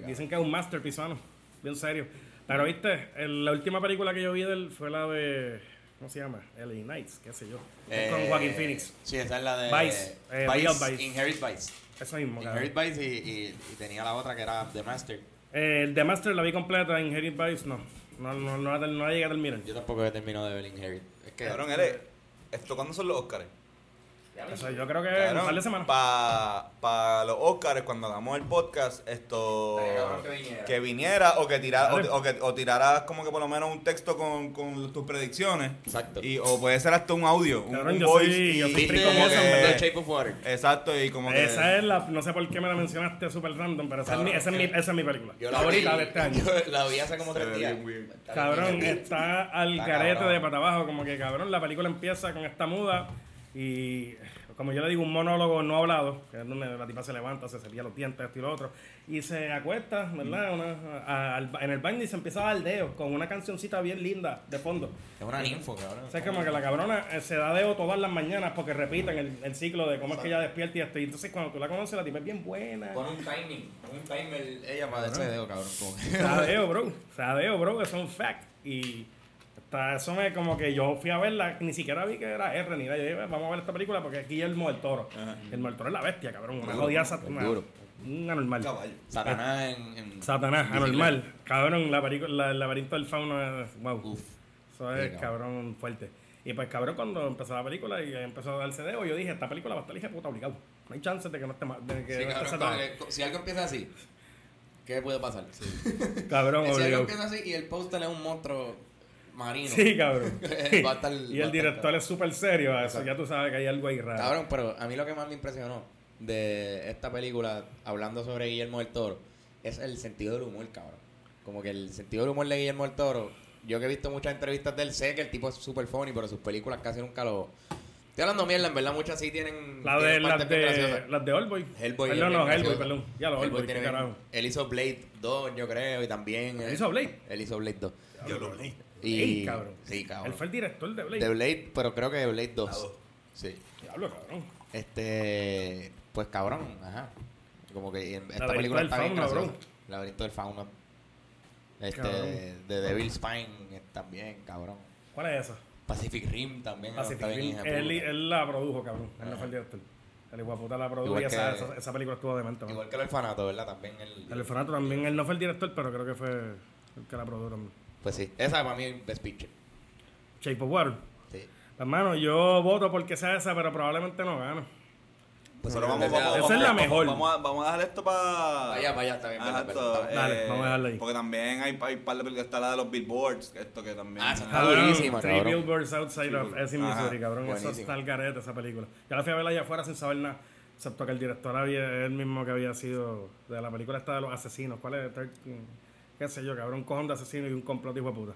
Dicen que es un masterpiece, mano. Bien serio. Pero, viste, el- la última película que yo vi de él fue la de. ¿Cómo se llama? LA Nights, qué sé yo. Con Eh, Joaquin Phoenix. Sí, esa es la de Vice, eh, Real Vice. Inherit Vice. Eso mismo, cabrón. Inherit Vice y, y, y tenía la otra que era The Master. Eh, el The Master la vi completa, Inherit Vice no. No, no, no, la, no la llegué a terminar. Yo tampoco he terminado de ver Inherit. Es que Cabrón, él es- ¿Esto cuándo son los Oscars? Eso yo creo que en un par de semanas. Para los Oscars, cuando hagamos el podcast, esto. Que viniera. que viniera o que tirara o, o que o tiraras como que por lo menos un texto con, con tus predicciones. Exacto. Y, o puede ser hasta un audio. Un, Cabrón, un yo voice soy- y- yo soy ¿Viste frico como ¿verdad? Shape of Water? Exacto, y como que. Esa es la. No sé por qué me la mencionaste super random, pero esa, es, mi, esa, es, mi, esa es mi película. Yo favorita vi- de este año. Yo la vi hace como tres días. Cabrón, está al carete de pata abajo, como que cabrón, la película empieza con esta muda y como yo le digo, un monólogo no hablado, que es donde la tipa se levanta, se cepilla los dientes, esto y lo otro, y se acuesta, ¿verdad? Una- a- al- en el baño y se empieza a dar dedos con una cancioncita bien linda de fondo. Es una ninfo, cabrón. O sea, es como que la cabrona eh, se da dedo todas las mañanas porque repiten el, el ciclo de cómo es que ella despierta y esto. Y entonces cuando tú la conoces, la tipa es bien buena. Pon un timing, pon un timer ella para ese dedo, cabrón. dedo, bro. Se da dedo, bro. Eso es un fact. Y hasta eso me como que yo fui a verla, ni siquiera vi que era R ni nada. Yo dije, vamos a ver esta película porque es Guillermo del Toro. El del Toro es la bestia, cabrón. Una jodida Satanás. Un anormal. Caballo. Satanás en, en- Satanás, en anormal. Cabrón, la película, la- el laberinto del fauno es. Wow. Uf. Eso Sí, es cabrón fuerte. Y pues cabrón, cuando empezó la película y empezó a darse dedo, yo dije, esta película va a estar hija puta obligado. No hay chance de que no esté ma- de que Sí, no esté cabrón, si algo empieza así, ¿qué puede pasar? Cabrón, si algo empieza así y el póster es un monstruo marino. Sí, cabrón. Va a estar- y va el director es súper serio, eso ya tú sabes que hay algo ahí raro. Cabrón, pero a mí lo que más me impresionó de esta película, hablando sobre Guillermo del Toro, es el sentido del humor, cabrón. Como que el sentido del humor de Guillermo del Toro, yo que he visto muchas entrevistas de él, sé que el tipo es súper funny, pero sus películas casi nunca lo... Estoy hablando mierda, en verdad muchas sí tienen... La de, tienen las de, las de. Hellboy. Perdón, no, Hellboy, perdón. Ya lo Hellboy, qué tiene bien- carajo. Él hizo Blade 2, yo creo, y también... ¿Él hizo Blade? Él hizo Blade 2. Yo lo leí. Y... Cabrón. Sí, cabrón. Él fue el director de Blade. De Blade, pero creo que de Blade 2. La dos. Sí. Diablo, cabrón. Este, pues cabrón, ajá. Como que en- esta película está bien bro. Laberinto del Fauno. Este, Cabrón. de Devil's Spine eh, también, cabrón. ¿Cuál es esa? Pacific Rim también. Pacific Rim. de Él, la produjo, cabrón. Él no fue el director. El hijo de puta la produjo y esa, esa, esa película estuvo demente. man. Igual que el orfanato, ¿verdad? También el... El orfanato también, él no fue el director, pero creo que fue el que la produjo también. Pues sí, esa para mí es Best Picture. Shape of Water. Sí. Hermano, yo voto porque sea esa, pero probablemente no gano. Pues Pero vamos, esa- vamos, Esa vamos, es la vamos, mejor. Vamos a, vamos a dejar esto para. Vaya, vaya, está bien, verdad, está Dale, vamos a dejarla ahí. Porque también hay, hay par de películas. Está la de los Billboards. Esto que también. Ah, esa está Cabrón, durísima, Three cabrón. Billboards Outside of Ebbing, Ajá, Missouri, cabrón. Eso buenísimo. está al garete, esa película. Yo la fui a verla allá afuera sin saber nada. Excepto que el director había él mismo que había sido de la película esta de los asesinos. ¿Cuál es? Thir- ¿Qué sé yo, cabrón? Un cojón de asesinos y un complot hijo de puta.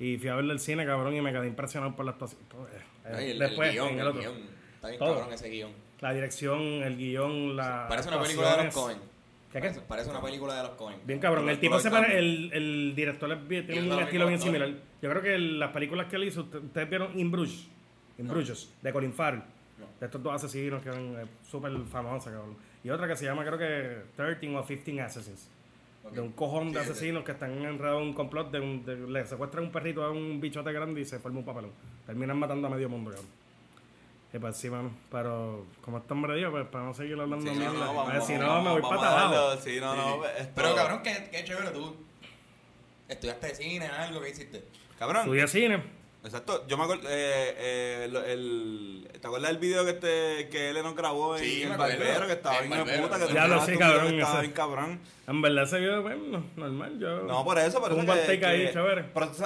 Y fui a verle el cine, cabrón, y me quedé impresionado por la actuación. Todo, eh, el, Después, el guion, en el el otro. guion. Está bien Todo. cabrón ese guion. La dirección, el guion, la. Parece una película de los Cohen. ¿Qué, qué? Parece, parece una película de los Cohen. Bien cabrón, el tipo se pare, el, el director es tiene un estilo bien similar. Yo creo que las películas que él hizo, usted- ustedes vieron In Bruges, In Bruges, de Colin Farrell, No. de estos dos asesinos que eran eh, súper famosas, cabrón. Y otra que se llama, creo que 13 o 15 Assassins. De un cojón de sí. asesinos que están enredados en un complot, de un, de- le secuestran un perrito a un bichote grande y se forma un papelón. Terminan matando a medio mundo, cabrón. Y pues sí, mano. Pero como este hombre dijo, pues para no seguir hablando Sí, mierda, no, pues, si no, me voy para abajo. Sí, no, no. esto- Pero cabrón, qué, qué chévere tú. ¿Estudiaste de cine, algo que hiciste? Cabrón. Estudié cine. Exacto, yo me acuerdo, eh, eh, el, ¿te acuerdas del video que este, que él nos grabó en Sí, el barbero? Que estaba bien de puta, que Ya lo sé, cabrón, que Estaba bien cabrón. En verdad ese video, bueno, normal, yo... No, por eso, por eso que- ahí,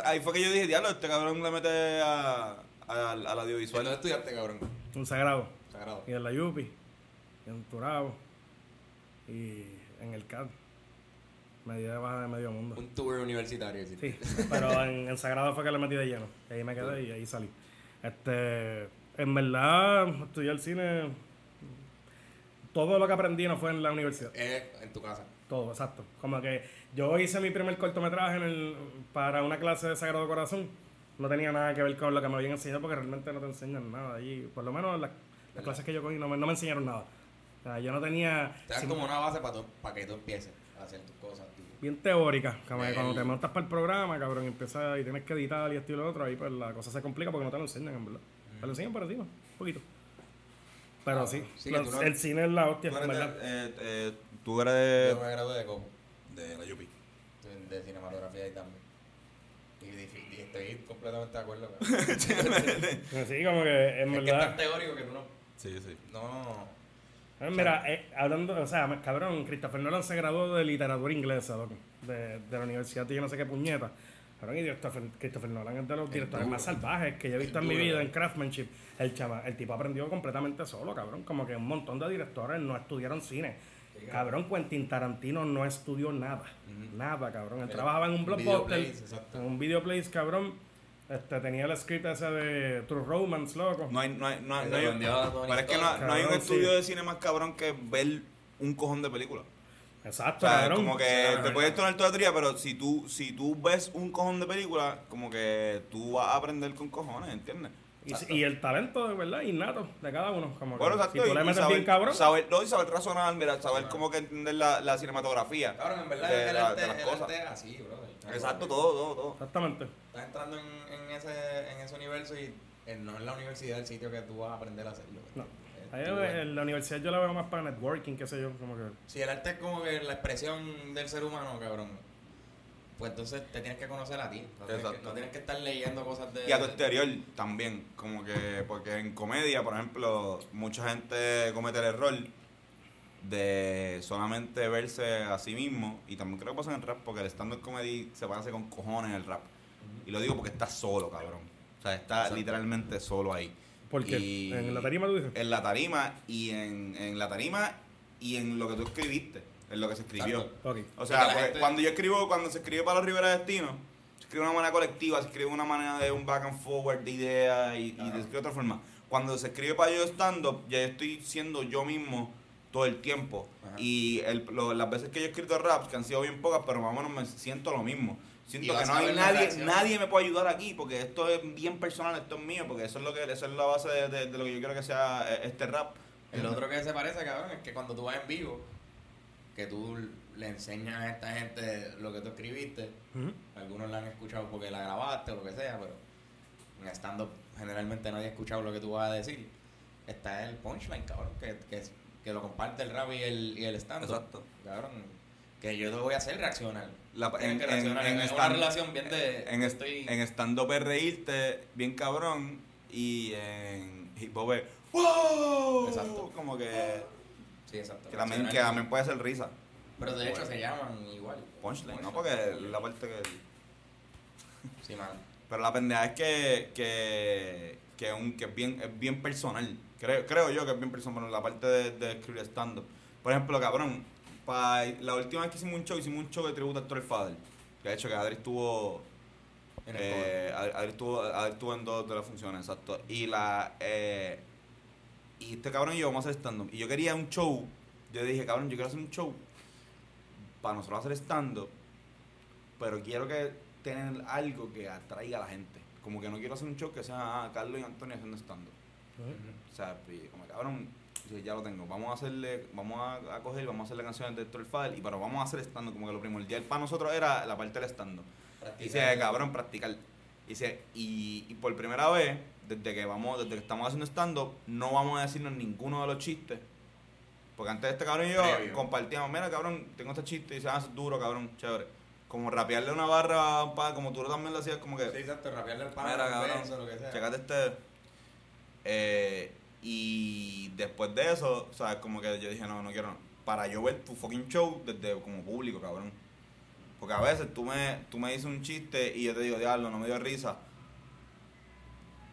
ahí fue que yo dije, diablo, este cabrón le mete a, a- ¿Dónde audiovisual. estudiaste, cabrón? Un sagrado. Sagrado. Y en la Yupi. Y en Turabo. Y en el CAD. Me di de baja de medio mundo. Un tour universitario. Sí, pero en, en Sagrado fue que le metí de lleno. Y ahí me quedé y ahí salí. Este, en verdad, estudié el cine. todo lo que aprendí no fue en la universidad. Es en tu casa. Todo, exacto. Como que yo hice mi primer cortometraje en el, para una clase de Sagrado Corazón. No tenía nada que ver con lo que me habían enseñado porque realmente no te enseñan nada allí. Por lo menos las, las clases que yo cogí no me, no me enseñaron nada. O sea, yo no tenía... Te dan como una base para que tú empieces a hacer tus cosas. Bien teórica. Como que El- cuando te montas para el programa, cabrón, y empiezas y tienes que editar y esto y lo otro, ahí pues la cosa se complica porque no te lo enseñan, en verdad. Te lo enseñan por encima, un poquito. Pero Ah, sí, no- el cine es la hostia, Tú en eres, verdad. de, eh, eh, tú eres de, Yo me gradué de como de la Yupi. de cinematografía ahí también. Y, y estoy completamente de acuerdo. cabrón. Sí, como que en es que es tan verdad. teórico que tú no. Sí, sí. No. Eh, Mira, eh, hablando, o sea, cabrón, Christopher Nolan se graduó de literatura inglesa, de, de la universidad yo no sé qué puñeta. Cabrón, y Christopher, Christopher Nolan es de los directores más salvajes que yo he visto en mi vida en Craftsmanship. El chama, el tipo aprendió completamente solo, cabrón. Como que un montón de directores no estudiaron cine. Cabrón, Quentin Tarantino no estudió nada. Nada, cabrón. Él trabajaba en un blockbuster, en un videoplays, cabrón. Este, tenía el script ese de True Romance, loco. No hay, no hay, no hay, Que no hay- pero es que no, hay un estudio sí. de cine más cabrón que ver un cojón de película. O Exacto, sea, cabrón. como que te puedes tornar toda la teoría, pero si tú, si tú ves un cojón de película, como que tú vas a aprender con cojones, ¿entiendes? Y, y el talento, de verdad, innato de cada uno. Como que Bueno, exacto. si tú y- le y metes saber, bien cabrón, Saber, no, y saber razonar, mira, saber cómo que entender la, la cinematografía. Cabrón, en verdad de, el la- arte, de las el cosas. arte es así, bro. Exacto, todo, todo, todo. exactamente. Estás entrando en, en, ese, en ese universo y eh, no es la universidad el sitio que tú vas a aprender a hacerlo. No. Eh, Ahí la universidad yo la veo más para networking, qué sé yo, como que... Si el arte es como que la expresión del ser humano, cabrón, pues entonces te tienes que conocer a ti. No tienes, que, Exacto. no tienes que estar leyendo cosas de... Y a tu exterior también, como que, porque en comedia, por ejemplo, mucha gente comete el error de solamente verse a sí mismo, y también creo que pasa en el rap, porque el stand-up comedy se parece con cojones el rap. Y lo digo porque está solo, cabrón. O sea, está Exacto. literalmente solo ahí. Porque Y- en la tarima tú dices... En la tarima y en, en la tarima y en lo que tú escribiste, en lo que se escribió. O sea, Porque la porque gente- cuando yo escribo, cuando se escribe para los Rivera Destino, se escribe de una manera colectiva, se escribe de una manera de un back and forward de ideas y, y Claro. se escribe de otra forma. Cuando se escribe para yo stand-up, ya estoy siendo yo mismo todo el tiempo. Ajá. Y el, lo- las veces que yo he escrito raps, que han sido bien pocas, pero más o menos me siento lo mismo. Siento que no hay nadie, reacción. nadie me puede ayudar aquí, porque esto es bien personal, esto es mío, porque eso es lo que eso es la base de, de- de lo que yo quiero que sea eh, este rap. El otro que se parece, cabrón, es que cuando tú vas en vivo, que tú le enseñas a esta gente lo que tú escribiste, algunos la han escuchado porque la grabaste o lo que sea, pero en stand-up generalmente nadie ha escuchado lo que tú vas a decir. Está el punchline, cabrón, que, que, que lo comparte el rap y el, y el stand-up. Exacto. Cabrón, que yo te voy a hacer reaccionar. La- en- que en- reaccionar. en es una stand- relación bien de... En, est- estoy... en stand-up es reírte bien cabrón y en hip hop es ¡Wow! Exacto. Como que, sí, exacto. que, también, que reaccionar. también puede ser risa. Pero de hecho se llaman igual. Punchline, ¿no? Porque es la parte que... Sí, man. Pero la pendeja es que, que, que, un, que es, bien, es bien personal. Creo, creo yo que es bien personal la parte de, de escribir stand-up. Por ejemplo, cabrón, pa, la última vez que hicimos un show, hicimos un show de tributo a Héctor el Fader. Que de hecho que Adri estuvo... En el Eh, Adri, estuvo, Adri estuvo en dos de las funciones, exacto. Y la... Eh, y este cabrón y yo vamos a hacer stand-up. Y yo quería un show. Yo dije, cabrón, yo quiero hacer un show para nosotros hacer stand-up. Pero quiero que tener algo que atraiga a la gente. Como que no quiero hacer un show que sea ah, Carlos y Antonio haciendo stand-up. O sea, como cabrón, yo ya lo tengo. Vamos a hacerle, vamos a, a coger, vamos a hacerle canciones de Héctor Fader, y pero vamos a hacer stand-up. Como que lo primordial para nosotros era la parte del stand-up. Y dice, cabrón, practicar. Y dice, y, y por primera vez, desde que vamos, desde que estamos haciendo stand-up, no vamos a decirnos ninguno de los chistes. Porque antes este cabrón y yo Previo. compartíamos, mira cabrón, tengo este chiste y dice, ah, es duro, cabrón, chévere. Como rapearle una barra a un pa- como tú también lo hacías, como que. Sí, exacto, rapearle el pan, Mira, cabrón, beso, lo que sea. Checate este. Eh, y después de eso, o sea, como que yo dije, no, no quiero. Para yo ver tu fucking show desde como público, cabrón. Porque a veces tú me, tú me dices un chiste y yo te digo, diablo, no me dio risa.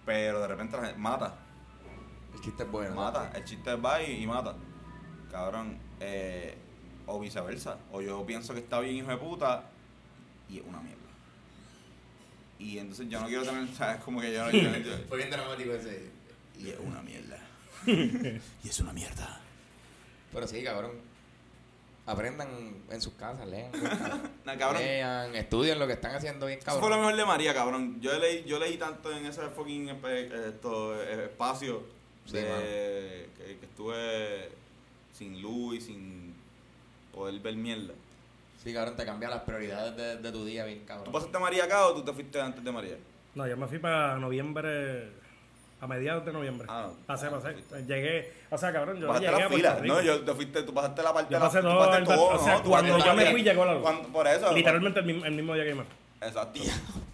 Pero de repente la gente mata, El chiste es bueno. mata. El chiste va y, y mata. Cabrón. Eh, o viceversa. O yo pienso que está bien, hijo de puta, y es una mierda. Y entonces yo no quiero tener, ¿sabes? Como que yo no quiero Fue bien dramático ese. Y es una mierda. y es una mierda. Pero sí, cabrón. Aprendan en sus casas, lean. Nah, cabrón. Lean, estudien lo que están haciendo bien, Eso fue lo cabrón. mejor de María, cabrón. Yo leí, yo leí tanto en ese fucking esto, eh, espacio Sí, de- que, que estuve sin luz y sin poder ver mierda. Sí, cabrón, te cambia las prioridades de, de tu día bien, ¿Tú cabrón. pasaste María acá o tú te fuiste antes de María? No, yo me fui para noviembre, a mediados de noviembre. Ah, pasé, ah, pasé. fuiste. Llegué, o sea, cabrón, yo llegué la a Puerto fila, Rico. ¿no? Yo, te fuiste, tú pasaste la parte Yo de la pasé tú todo el o sea, cuando yo me fui llegó la luz. Cuando- Por eso. Literalmente el mismo, el mismo día que me. Exacto.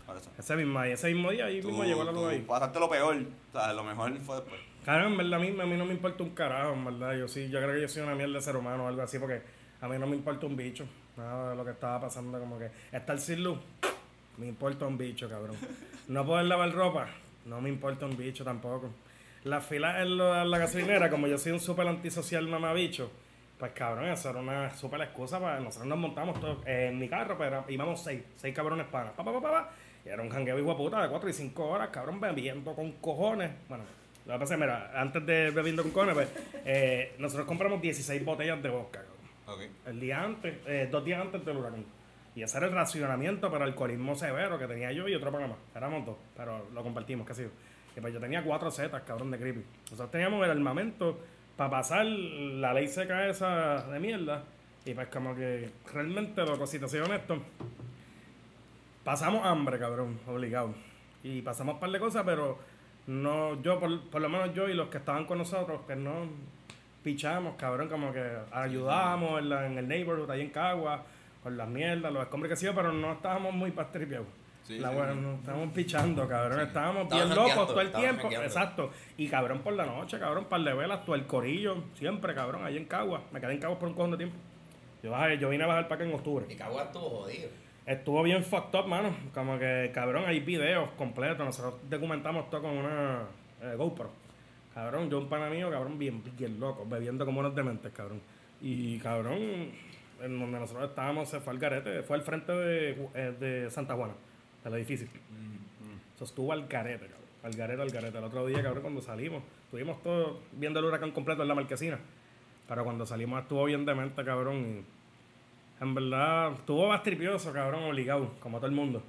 Por eso. Ese mismo, ese mismo día ahí Tú, mismo llegó la luz ahí. pasaste lo peor. O sea, lo mejor fue después. Claro, en verdad a mí, a mí no me importa un carajo, en verdad. Yo sí, yo creo que yo soy una mierda de ser humano o algo así, porque a mí no me importa un bicho. Nada de lo que estaba pasando, como que estar sin luz, me importa un bicho, cabrón. No poder lavar ropa, no me importa un bicho tampoco. Las filas en la gasolinera, como yo soy un súper antisocial mamabicho, pues cabrón, eso era una súper excusa para nosotros nos montamos todos en mi carro, pero íbamos seis, seis cabrones para, pa, pa, pa, pa, pa, y era un jangueo hijo de puta de cuatro y cinco horas, cabrón, bebiendo con cojones. Bueno, lo que pasa es, mira, antes de bebiendo con cojones, pues, eh, nosotros compramos 16 botellas de vodka, cabrón. Ok. El día antes, eh, dos días antes del huracán. Y ese era el racionamiento para alcoholismo severo que tenía yo y otro Panamá. Éramos dos, pero lo compartimos, qué sé yo. Y pues yo tenía cuatro setas, cabrón, de creepy. Nosotros teníamos el armamento para pasar la ley seca esa de mierda. Y pues como que realmente, loco, si te soy honesto, pasamos hambre, cabrón, obligado. Y pasamos un par de cosas, pero no, yo, por, por lo menos yo y los que estaban con nosotros, que no pichamos, cabrón, como que ayudábamos en, la- en el neighborhood, ahí en Cagua, con las mierdas, los escombros que sí, pero no estábamos muy pastripiados. Sí, la buena, sí. no, estábamos pichando, cabrón, estábamos bien locos todo el tiempo, exacto. Y cabrón por la noche, cabrón, par de velas, todo el corillo, siempre, cabrón, ahí en Cagua. Me quedé en Cagua por un cojón de tiempo. Yo, bajé- yo vine a bajar para acá en octubre. Mi cagua estuvo jodido. Estuvo bien fucked up, mano. Como que, cabrón, hay videos completos. Nosotros documentamos todo con una eh, GoPro. Cabrón, yo un pana mío, cabrón, bien, bien loco, bebiendo como unos dementes, cabrón. Y, cabrón, en donde nosotros estábamos se fue al garete, fue al frente de, eh, de Santa Juana, del edificio. Eso estuvo al garete, cabrón. Al garete, al garete. El otro día, cabrón, cuando salimos, estuvimos todos viendo el huracán completo en la marquesina. Pero cuando salimos estuvo bien demente, cabrón. Y en verdad, estuvo más tripioso, cabrón, obligado, como todo el mundo.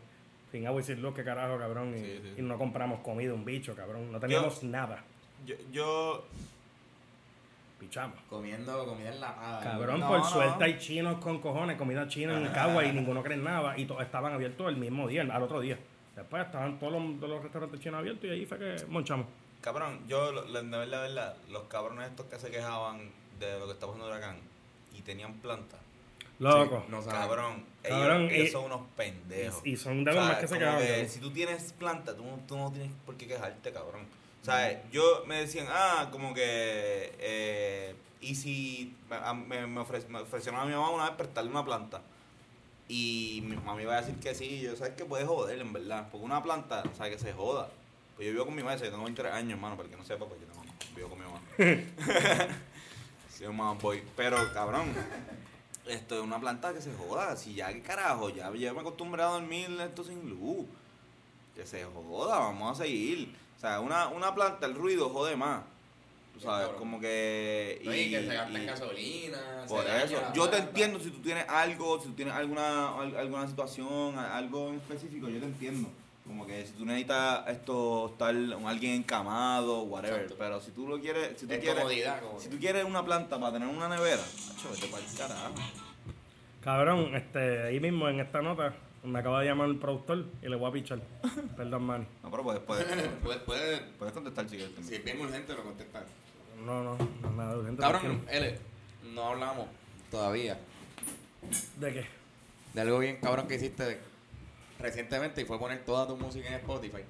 Sin agua y sin luz, qué carajo, cabrón. Y, Sí, sí. y no compramos comida, un bicho, cabrón. No teníamos nada. Yo, yo Pichamos. Comiendo comida enlatada. Cabrón, No, por no. suerte hay chinos con cojones, comida china en Cagua y ninguno cree en nada. Y estaban abiertos el mismo día, al otro día. Después estaban todos los, restaurantes chinos abiertos y ahí fue que monchamos. Cabrón, yo, la- de verdad, de verdad, los cabrones estos que se quejaban de lo que está pasando en el huracán y tenían planta. Loco. No. Cabrón, Cabrón, ellos, son unos pendejos. y- y son de los más que se como quejan, que cabrón. Si tú tienes planta, tú, no- tú no tienes por qué quejarte, cabrón. O sea, yo me decían, ah, como que, eh, y si me, me, me ofre- me ofrecieron a mi mamá una vez prestarle una planta. Y mi mamá iba a decir que sí, yo sabes que puede joder, en verdad. Porque una planta, o sea, que se joda. Pues yo vivo con mi madre, yo tengo 23 años, hermano, para el que no sepa, porque yo tengo, vivo con mi mamá. Soy un mamá boy. Pero, cabrón, esto es una planta que se joda. Si ya, ¿qué carajo? Ya, ya me acostumbré a dormir esto sin luz. Que se joda, vamos a seguir. O sea, una, una planta, el ruido jode más. Tú sabes, como que... No, y que se gasta y- en gasolina. por se eso, yo te entiendo si tú tienes algo, si tú tienes alguna, al- alguna situación, algo en específico, yo te entiendo. Como que si tú necesitas esto, estar con alguien encamado, whatever. Exacto. Pero si tú lo quieres, si tú Es quieres, si tú quieres una planta para tener una nevera, macho, vete para el carajo. Cabrón, este, ahí mismo en esta nota me acaba de llamar el productor y le voy a pichar. Perdón, man. No, pero puedes, puedes, Puedes, puedes, puedes contestar si quieres. si es bien urgente, lo contestar. No, no, no es nada urgente. Cabrón. L, no hablamos todavía ¿De qué? de algo bien cabrón que hiciste recientemente y fue poner toda tu música en Spotify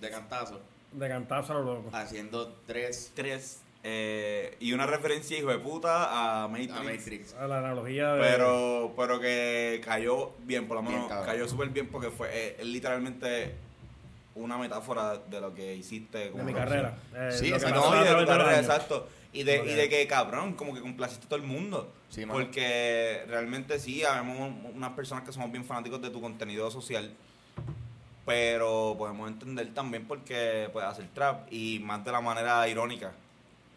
de cantazo, De cantazo a lo loco. haciendo tres Tres. Eh, y una referencia, hijo de puta, a Matrix. a Matrix. A la analogía de. Pero, pero que cayó bien, por lo menos cayó súper bien porque fue eh, es literalmente una metáfora de lo que hiciste de como mi profesión. carrera. Eh, Sí, lo exacto. No, y de tu de carrera, exacto. Y de, y de que, cabrón, como que complaciste a todo el mundo. Sí, mano. Porque realmente sí, habemos un- unas personas que somos bien fanáticos de tu contenido social. Pero podemos entender también porque puedes hacer trap y más de la manera irónica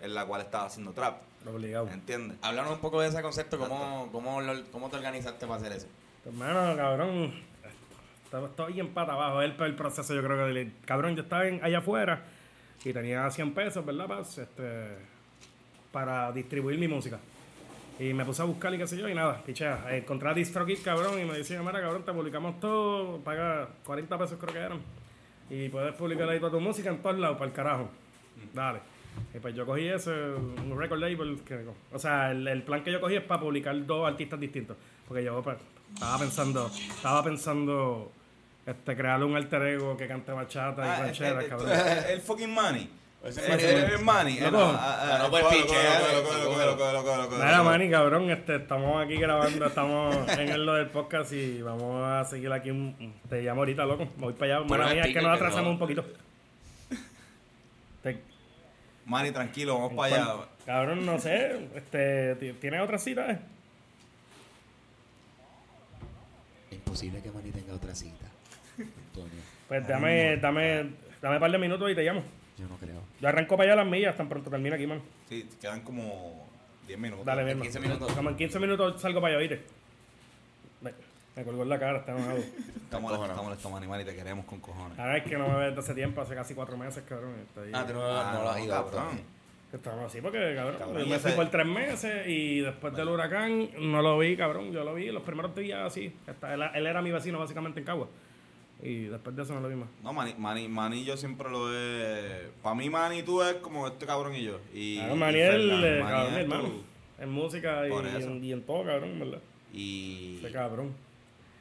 en la cual estás haciendo trap. Obligado. ¿Entiendes? Háblanos un poco de ese concepto, cómo, cómo, lo- cómo te organizaste para hacer eso. Hermano, cabrón, estaba- estoy bien pata abajo. El, el proceso, yo creo que. Cabrón, yo estaba en- allá afuera y tenía 100 pesos, ¿verdad, Paz? Este, para distribuir mi música. Y me puse a buscar y qué sé yo, y nada, pichea. Encontré a DistroKid, cabrón, y me decía, mira, cabrón, te publicamos todo, paga 40 pesos creo que eran. Y puedes publicar ahí toda tu música en todos lados, para el carajo. Dale. Y pues yo cogí ese, un record label. Que, o sea, el, el plan que yo cogí es para publicar dos artistas distintos. Porque yo pues, estaba pensando, estaba pensando este, crear un alter ego que cante bachata y Ah, rancheras, eh, eh, cabrón. eh, el fucking money. Manny. El money. Loco. Ah, no, cógelo. Mira, Manny, cabrón, este, estamos aquí grabando, estamos en el lo del podcast y vamos a seguir aquí. Un, te llamo ahorita, loco. Voy para allá. Mala mía, es que nos que atrasamos no. un poquito. Te- Manny, tranquilo, vamos para allá. Cabrón, no sé. Este, ti- ¿Tienes otra cita? eh? Imposible que Manny tenga otra cita. Antonio, Pues dame, dame, dame un par de minutos y te llamo. yo no creo. Yo arranco para allá las millas, tan pronto termina aquí, man. Sí, quedan como 10 minutos. Dale, En ven. 15 minutos. Como en 15 minutos salgo para allá, ¿oíste? Me, colgó en la cara, está enojado. Estamos molestos, estamos molestos, Manny, Manny, te queremos con cojones. Ahora es que no me ves desde hace tiempo, hace casi cuatro meses, cabrón. Estoy, Ah, tú no, Ah, no lo has no, ido. cabrón. Estamos así porque, cabrón, Cabrón, yo y me fui ese- por tres meses y después del huracán no lo vi, cabrón. Yo lo vi los primeros días así. Hasta él, él era mi vecino básicamente en Cagua. Y después de eso no lo vi más. No, Manny, Manny, Manny yo siempre lo he... Para mí, Manny, tú es como este cabrón y yo. Y, Claro, y Fernan, eh, Manny cabrón, es hermano. En música y, y en, y en todo, cabrón, ¿verdad? Y, Ese cabrón.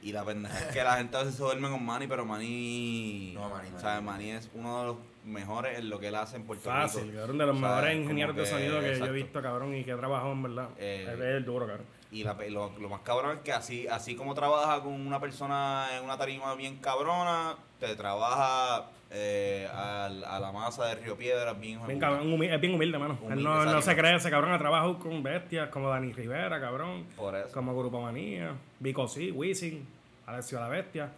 Y la pendeja es que la gente a veces se duerme con Manny, pero Manny... No, Manny, O sea, Manny. Es uno de los mejores en lo que él hace en Puerto Fácil, Rico. cabrón, de los O sea, mejores ingenieros de sonido que yo he visto, cabrón, y que he trabajado, en verdad. Eh, es el duro, cabrón. Y la lo, lo más cabrón es que así, así como trabaja con una persona en una tarima bien cabrona, te trabaja eh, a, la masa de Río Piedras bien Bien cabrón, es bien humilde, mano. Humilde, él no, no se cree ese cabrón, ha trabajado con bestias como Dani Rivera, cabrón. Por eso. Como Grupo Manía, Vico sí, Wisin, Alexio la Bestia.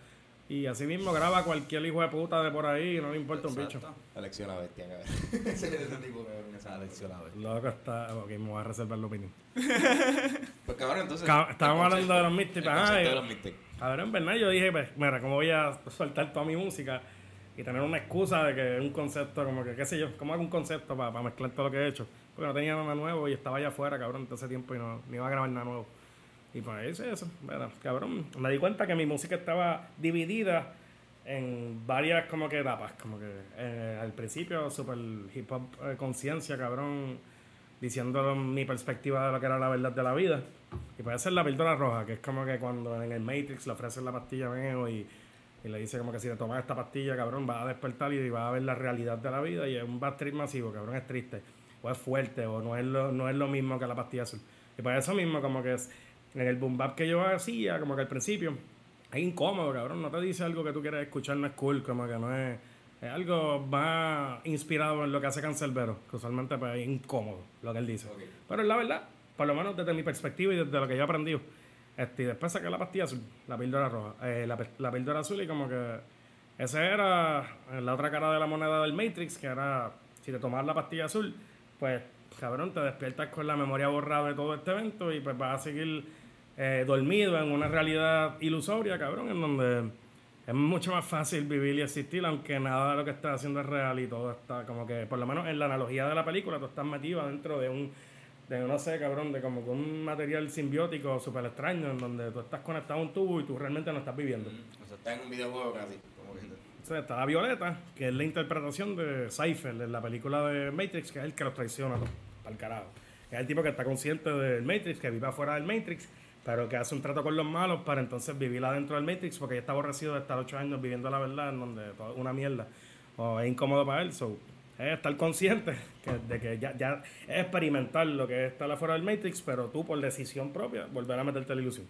Y así mismo graba cualquier hijo de puta de por ahí, no le importa un bicho. Elección a bestia, cabrón. Ese ese tipo que Esa lección la ve. Loco está. Ok, me voy a reservar la opinión. Pues cabrón, entonces. Ca- estábamos hablando de los ay. de los. Cabrón, en verdad, yo dije, pues, mira, ¿cómo voy a soltar toda mi música y tener una excusa de que un concepto, como que, qué sé yo, ¿cómo hago un concepto para mezclar todo lo que he hecho? Porque no tenía nada nuevo y estaba allá afuera, cabrón, todo ese tiempo y no, no iba a grabar nada nuevo. Y pues eso, ¿verdad? Cabrón, me di cuenta que mi música estaba dividida en varias como que etapas, como que eh, al principio super hip hop eh, conciencia, cabrón, diciendo mi perspectiva de lo que era la verdad de la vida. Y puede ser la píldora roja, que es como que cuando en el Matrix le ofrecen la pastilla a y, y le dice como que si te tomas esta pastilla, cabrón, vas a despertar y vas a ver la realidad de la vida y es un bad masivo, cabrón, es triste, o es fuerte, o no es lo, no es lo mismo que la pastilla azul. Y por eso mismo como que es, en el boom bap que yo hacía, como que al principio, es incómodo, cabrón, no te dice algo que tú quieres escuchar, no es cool, como que no es... Es algo más inspirado en lo que hace Cancelbero, que usualmente pues, es incómodo lo que él dice. Pero es la verdad, por lo menos desde mi perspectiva y desde lo que yo he aprendido. Este, y después saqué la pastilla azul, la píldora roja, eh, la, la píldora azul y como que esa era eh, la otra cara de la moneda del Matrix, que era, si te tomas la pastilla azul, pues cabrón, te despiertas con la memoria borrada de todo este evento y pues vas a seguir eh, dormido en una realidad ilusoria, cabrón, en donde es mucho más fácil vivir y existir, aunque nada de lo que estás haciendo es real y todo está como que, por lo menos en la analogía de la película, tú estás metido dentro de un, de no sé, cabrón, de como que un material simbiótico súper extraño, en donde tú estás conectado a un tubo y tú realmente no estás viviendo. O sea, está en un videojuego casi. Como que. Entonces está la Violeta, que es la interpretación de Cypher en la película de Matrix, que es el que los traiciona el carajo. Es el tipo que está consciente del Matrix, que vive afuera del Matrix, pero que hace un trato con los malos para entonces vivir adentro del Matrix, porque ya está aborrecido de estar ocho años viviendo la verdad, en donde todo una mierda, o es incómodo para él. So, es estar consciente que- de que ya, es experimentar lo que es estar afuera del Matrix, pero tú por decisión propia volver a meterte la ilusión.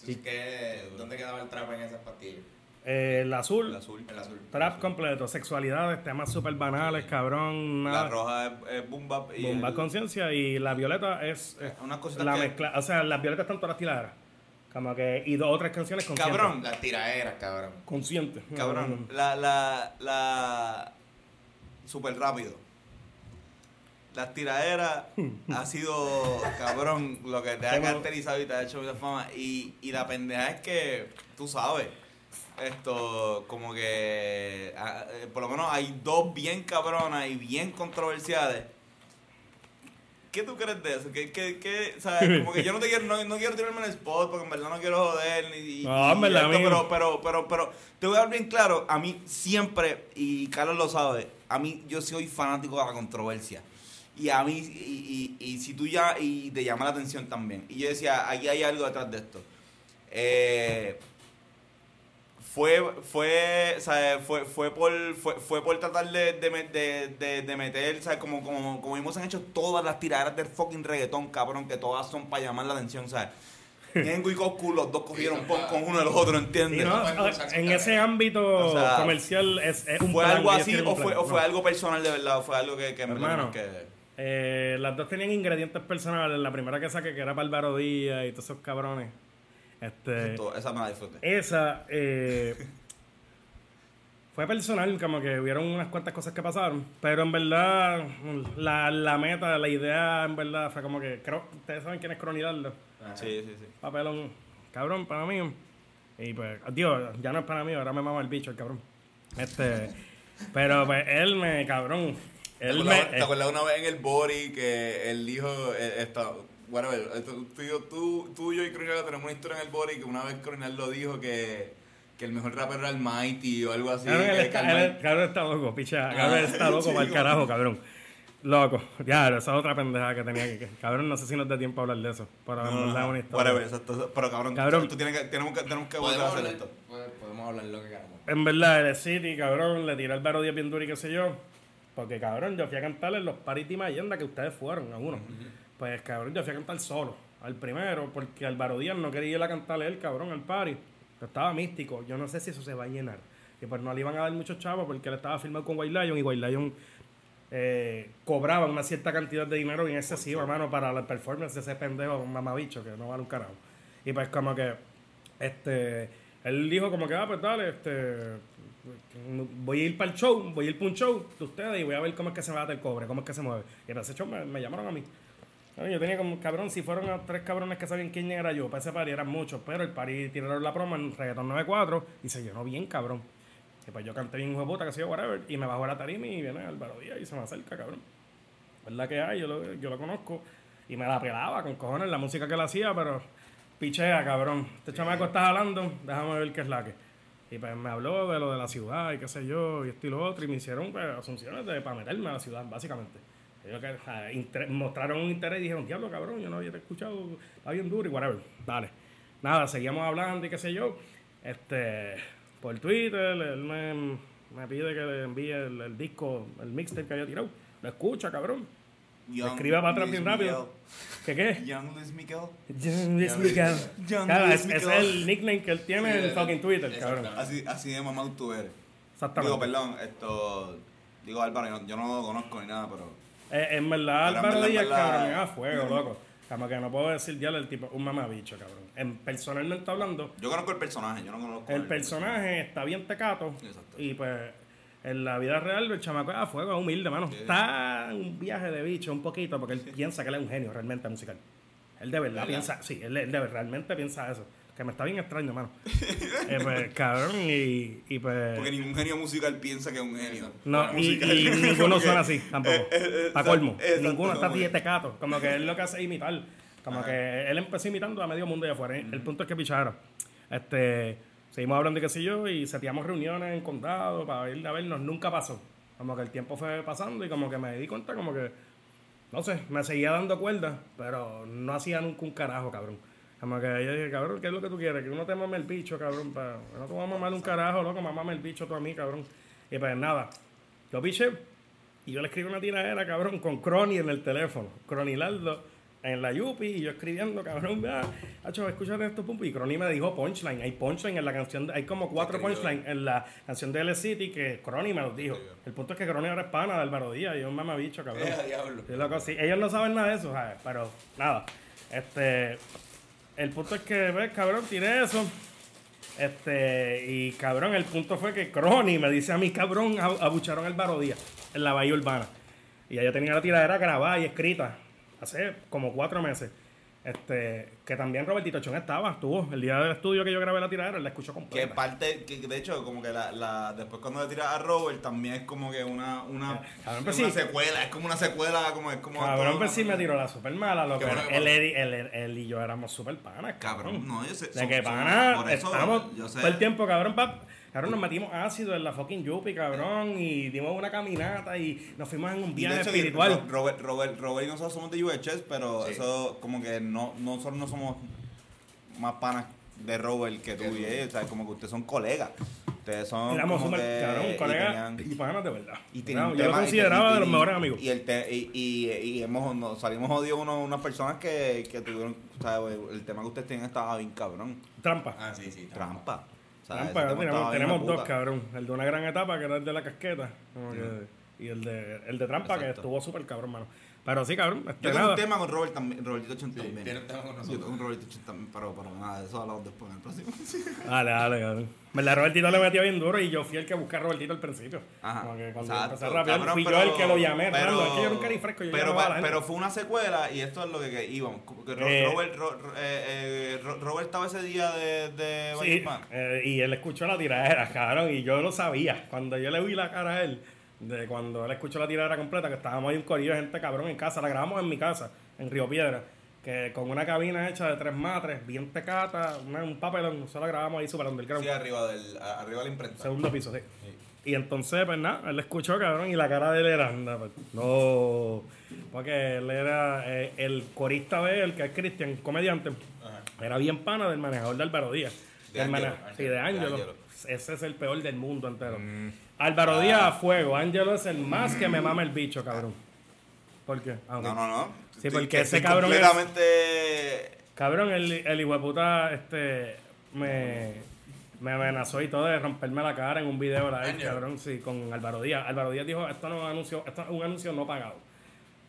Entonces, ¿qué, ¿dónde quedaba el trap en esas pastillas? Eh, el azul, El azul. El azul. Trap completo, sexualidades, temas súper banales, cabrón. La roja es, es boom bap y el- conciencia y la violeta es, la que- mezcla. O sea, las violetas están todas las tiraderas. Como que, y dos o tres canciones conscientes. Cabrón. Las tiraderas, cabrón. Conscientes. Cabrón, la, la, la... Súper rápido. las tiraderas ha sido, cabrón, lo que te ha caracterizado y te ha hecho mucha fama. Y, y la pendeja es que, tú sabes, esto, como que, ah, eh, por lo menos hay dos bien cabronas y bien controversiales. ¿Qué tú crees de eso? ¿Qué, qué, qué, sabes? Como que yo no te quiero, no, no quiero tirarme en el spot porque en verdad no quiero joder ni, No, y verdad, esto, pero, pero, pero, pero, te voy a dar bien claro, a mí siempre, y Carlos lo sabe, a mí yo soy fanático de la controversia. Y a mí, y, y, y si tú ya, y te llama la atención también. Y yo decía, aquí hay algo detrás de esto. Eh, fue, fue, ¿sabes? Fue, fue por, fue, fue por tratar de, de, de, de- de meter, ¿sabes? Como, como, como hemos hecho todas las tiraderas del fucking reggaetón, cabrón, que todas son para llamar la atención, ¿sabes? Ñengo y Goku, los dos cogieron pon con uno de los otros, ¿entiendes? no, su en ese ámbito O sea, comercial es, es un ¿Fue plan algo así o fue, o fue No. algo personal de verdad? ¿O fue algo que, que en verdad Hermano. que... Eh, las dos tenían ingredientes personales. La primera que saqué, que era para Álvaro Díaz y todos esos cabrones. Este, Esto- esa me la disfruté. esa eh, fue personal, como que hubieron unas cuantas cosas que pasaron. Pero en verdad, la, la meta, la idea, en verdad, fue como que. Creo, Ustedes saben quién es Cronidaldo. Sí, sí, sí. Papelón, cabrón, para mí. Y pues, Dios, ya no es para mí, ahora me mama el bicho, el cabrón. Este. Pero pues él me, cabrón. ¿Te Él te acuerdas una vez en el Bori que él dijo, eh, esto, whatever, esto, tú, y yo- tú, tú, yo y Coronel tenemos una historia en el Bori que una vez Coronel lo dijo que, que el mejor rapero era el Mighty o algo así. Cabrón, que- está, el cabrón loco, picha. Cabrón Ah, está loco para el carajo, cabrón. Loco. Ya, esa es otra pendeja que tenía que. Cabrón, no sé si nos da tiempo a hablar de eso. Pero No, no, una historia. whatever, exacto, pero cabrón, Cabrón. tú tienes que, tenemos que, tenemos que volver a Podemos hacer hablar, esto. pod- podemos hablar lo que queramos. En verdad, el City, cabrón, le tiré el Varo 10 bien duro y qué sé yo. Porque, cabrón, yo fui a cantar en los paris de Mayenda que ustedes fueron, algunos. Pues, cabrón, yo fui a cantar solo, al primero, porque Álvaro Díaz no quería ir a cantarle él, cabrón, al party. Estaba místico. Yo no sé si eso se va a llenar. Y pues no le iban a dar muchos chavos porque él estaba firmado con White Lion y White Lion eh, cobraba una cierta cantidad de dinero bien excesiva, hermano, para la performance de ese pendejo, un mamabicho que no vale un carajo. Y pues como que, este, él dijo como que, ah, pues dale, este, voy a ir para el show, voy a ir para un show de ustedes y voy a ver cómo es que se va el cobre, cómo es que se mueve. Y para ese show me, me llamaron a mí. Yo tenía como, cabrón, si fueron a tres cabrones que sabían quién era yo, para ese party eran muchos, pero el party tiraron la promo en Reggaeton 94 y se llenó bien, cabrón. Y pues yo canté bien hijo de puta, que sé yo, whatever, y me bajo a la tarima y viene Álvaro Díaz y se me acerca, cabrón. ¿Verdad que hay? Yo lo, yo lo conozco. Y me la pelaba con cojones la música que él hacía, pero pichea, cabrón. Este chamaco está jalando, déjame ver qué es la que. Y pues me habló de lo de la ciudad y qué sé yo, y esto y lo otro, y me hicieron pues, asunciones de, para meterme a la ciudad, básicamente. Ellos que, inter- mostraron un interés y dijeron, diablo, cabrón, yo no había escuchado, está bien duro y whatever. Dale. Nada, seguíamos hablando y qué sé yo. Este, por Twitter, él me, me pide que le envíe el, el disco, el mixtape que había tirado. Lo escucha, cabrón. Young Escriba para atrás bien rápido. ¿Qué qué? Young Luis Miguel. Young Luis Miguel. Young Claro, Luis ese es el nickname que él tiene Sí, en el- fucking Twitter, cabrón. Así, así de mamá tú eres. Exactamente. Digo, perdón, esto, digo Álvaro, yo, yo no lo conozco ni nada, pero... Eh, en verdad, Pero en Álvaro verdad, en Díaz, verdad- cabrón, me da fuego, loco. Como que no puedo decir ya el tipo, un mamabicho, cabrón. En, personalmente hablando, Yo conozco el personaje, yo no conozco el personaje está bien tecato. Exacto. Y pues, en la vida real, el chamaco es a fuego, es humilde, mano. Está en un viaje de bicho un poquito, porque él piensa que él es un genio realmente musical. Él de verdad ¿Verdad? piensa, sí, él, él de verdad, realmente piensa eso. Que me está bien extraño, mano. Eh, pues, cabrón, y, y pues. Porque ningún genio musical piensa que es un genio. No, y, y ninguno suena así tampoco. Eh, eh, eh, Para colmo. Ninguno está así de que- tecato. Como que él lo que hace es imitar. Como Ajá. que él empezó imitando a medio mundo de afuera. El punto es que pichara. Este, seguimos hablando de qué sé yo y seteamos reuniones en condado para ir a vernos. Nunca pasó. Como que el tiempo fue pasando y como que me di cuenta como que, no sé, me seguía dando cuerda, pero no hacía nunca un carajo, cabrón. Como que yo dije, cabrón, ¿qué es lo que tú quieres? Que uno te mame el bicho, cabrón. Pa... No te voy a mamar un carajo, loco, mamame el bicho tú a mí, cabrón. Y pues nada, yo piché y yo le escribí una tiradera, cabrón, con Crony en el teléfono. Cronilardo en la Yupi y yo escribiendo, cabrón, vea, hacho, escúchate esto, pum, y Crony me dijo punchline. Hay punchline en la canción, de- hay como cuatro Escribió. punchlines en la canción de L City que Crony me los dijo. El punto es que Crony ahora es pana de Álvaro Díaz y es un mamabicho, cabrón. Eh, diablo. Loco, sí. Ellos no saben nada de eso, ¿sabes? Pero nada. Este. El punto es que, ves, cabrón, tiré eso. Este. Y cabrón, el punto fue que Crony me dice a mí, cabrón, abu- abucharon al Baro Díaz en la Bahía Urbana. Y ya yo tenía la tiradera grabada y escrita hace como cuatro meses. Este, que también Robertito Chon estaba, estuvo el día del estudio que yo grabé la tiradera, él la escuchó Que completa. parte, que de hecho, como que la, la después cuando le tiras a Robert también es como que una, una, Cabrón, es pues una sí. secuela, es como una secuela, como es como Cabrón, todo- pues sí me tiró la super mala, lo que bueno que él, él, él- él y yo éramos super panas, cabrón. Cabrón, no, yo sé. De son- que son- pana, por eso, estamos yo sé. todo el tiempo, cabrón, pa- cabrón, nos metimos ácido en la fucking Yupi, cabrón, y dimos una caminata y nos fuimos en un viaje hecho, espiritual. Ro- Robert, Robert, Robert y nosotros somos de UHS, pero eso como que no, nosotros no somos más panas de Robert que tú y ellos, o sea, como que ustedes son colegas. Ustedes son Éramos como super, que- cabrón, y colegas y panas de verdad. y yo lo consideraba y- de los mejores amigos. Y, el te- y, y, y hemos, nos salimos jodidos uno- unas personas que, que tuvieron, o sea, el tema que ustedes tienen estaba bien cabrón. Trampa. Ah, sí, sí. Trampa. O sea, Trampa, tenemos, dos, cabrón. El de una gran etapa, que era el de la casqueta. como que- y el de, el de Trampa, que estuvo súper cabrón, mano. Pero sí, cabrón. Este, Yo tengo nada. un tema con Robert también, Robertito Chon también. tiene un tema con Yo nosotros. tengo un Robertito Chon también, pero, pero nada, eso hablamos después en el próximo. Dale, dale, cabrón. ¿Verdad? Robertito le metió bien duro y yo fui el que busqué a Robertito al principio. Ajá. Como que cuando Exacto, empecé a rapear, cabrón, fui pero- yo el que lo llamé. pero- Rando, es que yo nunca ni fresco, yo pero, a pa- pero fue una secuela y esto es lo que, que íbamos. Eh. Robert, Ro- Ro- eh, eh, Ro- Robert estaba ese día de, de Sí, eh, y él escuchó la tiradera, cabrón, y yo lo sabía. Cuando yo le vi la cara a él, de cuando él escuchó la tiradera completa, que estábamos ahí un corillo de gente cabrón en casa, la grabamos en mi casa, en Río Piedra, que con una cabina hecha de tres matres, bien tecata, una- un papelón, nosotros la grabamos ahí super underground. Sí, arriba, del, a- arriba de la imprenta. Segundo piso, sí. Y entonces, pues nada, él escuchó, cabrón, y la cara de él era, anda, pues, no. Porque él era eh, el corista de él, que es Cristian, comediante, era bien pana del manejador de Álvaro Díaz. De sí, de. Ángelo. Ese es el peor del mundo entero. Mm. Álvaro Díaz a fuego, Ángelo es el más que me mama el bicho, cabrón. ¿Por qué? Ah. No, no, no. Sí, porque que ese cabrón es- completamente... Cabrón, el, el hijueputa este, me, me amenazó y todo de romperme la cara en un video Ángel. cabrón, sí, con Álvaro Díaz. Álvaro Díaz dijo, esto no es un anuncio, esto es un anuncio no pagado.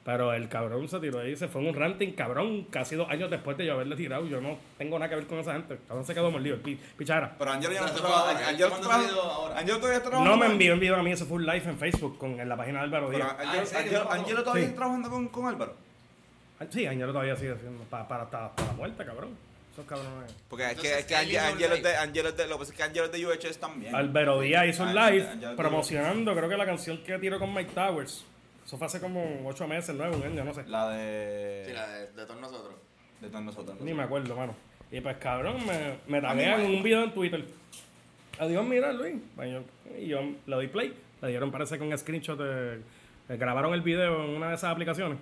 Pero el cabrón se tiró ahí, se fue en un ranting, cabrón, casi dos años después de yo haberle tirado. Yo no tengo nada que ver con esa gente. El cabrón se quedó mordido, el pi- pichara. Pero Angelo ya no está trabajando. Angelo. Angelo todavía está trabajando. No me envió un video a mí, eso fue un live en Facebook con, en la página de Álvaro Pero Díaz. Angelo, Ah. Angelo-. Angelo todavía está trabajando con, con Álvaro. Ah, Sí, Ángelo todavía sigue haciendo, para, para, la muerte, cabrón. Esos cabrones. Porque es que, Entonces, es que Angelo es de. Angelo de, lo que pasa es que Angelo es de UHS también. Álvaro Díaz hizo un live promocionando, creo que la canción que tiró con Mike Towers. Eso fue hace como ocho meses, nueve, un año, no sé. La de... Sí, la de, de todos nosotros. De todos nosotros. Ni me acuerdo, mano. Y pues cabrón, me, me taguean en un video en Twitter. Adiós, mira, Luis. Yo- Y yo le doy play. Le dieron, parece que un screenshot de. de- grabaron el video en una de esas aplicaciones.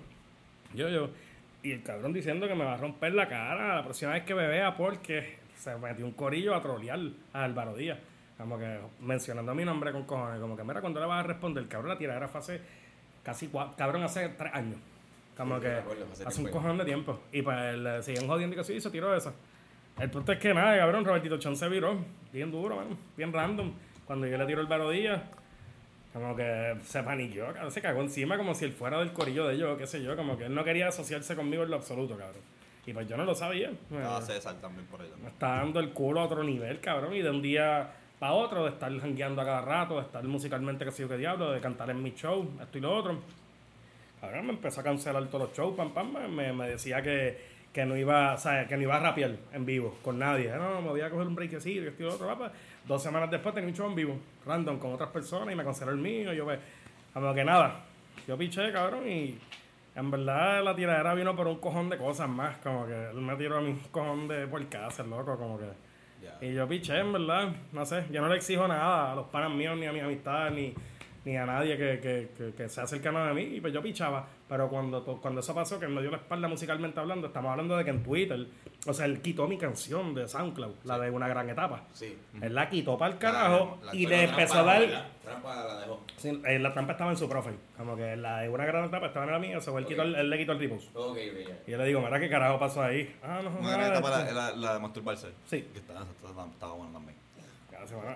Yo, yo. Y el cabrón diciendo que me va a romper la cara la próxima vez que me vea porque se metió un corillo a trolear a Álvaro Díaz. Como que mencionando mi nombre con cojones. Como que, mira, cuando le vas a responder? Cabrón, la tiradera fue hace casi cuatro, cabrón, hace tres años. Como Sí, que acuerdo, hace hace un cojón de tiempo. Y pues le siguen jodiendo y que sí, se tiró esa. El punto es que nada, cabrón, Robertito Chon se viró. Bien duro, mano. Bien random. Cuando yo le tiro el barodía, como que se paniqueó, cabrón. Se cagó encima como si él fuera del corillo de ellos, qué sé yo. Como que él no quería asociarse conmigo en lo absoluto, cabrón. Y pues yo no lo sabía. Estaba Eh, César también por ahí. me está dando el culo a otro nivel, cabrón. Y de un día para otro, de estar jangueando a cada rato, de estar musicalmente, que sé yo qué diablo, de cantar en mi show, esto y lo otro. Cabrón, me empezó a cancelar todos los shows, pam, pam, me, me decía que, que no iba, o sea, que no iba a rapear en vivo con nadie. No, me voy a coger un breakcito, esto y lo otro, papá. Dos semanas después tenía un show en vivo, random, con otras personas, y me canceló el mío. Yo, pues, como que nada. Yo piché, cabrón, y en verdad la tiradera vino por un cojón de cosas más. Como que él me tiró a mí un cojón de por casa, loco, como que. Ya. Y yo piché, en verdad, no sé, yo no le exijo nada a los panas míos, ni a mis amistades, ni, ni a nadie que, que, que, que sea cercano a mí, y pues yo pichaba. Pero cuando, to- cuando eso pasó, que él me dio la espalda musicalmente hablando, estamos hablando de que en Twitter, o sea, él quitó mi canción de SoundCloud, la de una gran etapa. Sí. Él la quitó para el carajo la- y le empezó a dar... ¿verdad? Trampa la dejó. Sí, eh, la trampa estaba en su profile, como que la de una gran etapa estaba en la mía, so él, quitó él le quitó el repost. Ok, ok, ya. Y yo le digo, mira qué carajo pasó ahí. Ah, no, Una gran etapa la, la, la de masturbarse. Sí. Que estaba, estaba, estaba bueno también.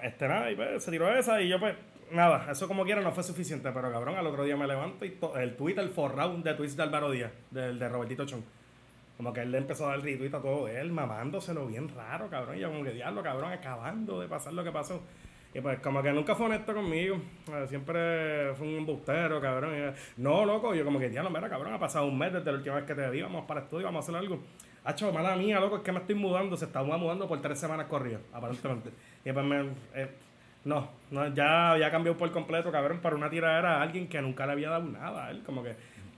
Este nada, y pues se tiró esa y yo pues, nada, eso como quiera no fue suficiente, pero cabrón, al otro día me levanto y el tweet, el forrado de tweets de Álvaro Díaz, del de Robertito Chon. Como que él le empezó a dar retweet a todo él, mamándoselo bien raro, cabrón. Y yo como que diablo, cabrón, acabando de pasar lo que pasó. Y pues como que nunca fue honesto conmigo. Eh, Siempre fue un embustero, cabrón. Y, no, loco, yo como que, no, mira, cabrón, ha pasado un mes desde la última vez que te vi, vamos para estudio, vamos a hacer algo. Hacho, mala mía, loco, es que me estoy mudando, se está mudando por tres semanas corridas, aparentemente. Y pues me... eh, no, no, ya, ya cambió por completo, cabrón, para una tiradera a alguien que nunca le había dado nada a él. Como que,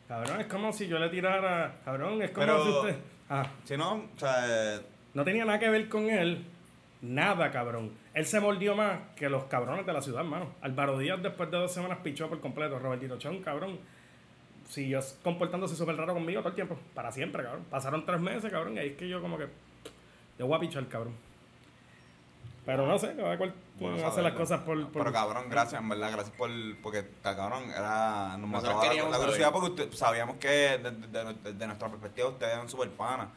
cabrón, es como si yo le tirara, cabrón, es como Pero- si usted... Ah, Si no, o sea, no tenía nada que ver con él. Nada, cabrón. Él se mordió más que los cabrones de la ciudad, mano. Álvaro Díaz, después de dos semanas, pichó por completo. Robertito Chón, cabrón. Siguió comportándose súper raro conmigo todo el tiempo. Para siempre, cabrón. Pasaron tres meses, cabrón. Y ahí es que yo, como que. Yo voy a pichar, cabrón. Pero no sé, cada cual Bueno hace saberlo. las cosas por. por- Pero cabrón, gracias, en verdad, gracias por. Porque, cabrón, era. Nos Nosotros mataba la, queríamos la curiosidad porque usted- sabíamos que desde de, de- de nuestra perspectiva ustedes eran super panas.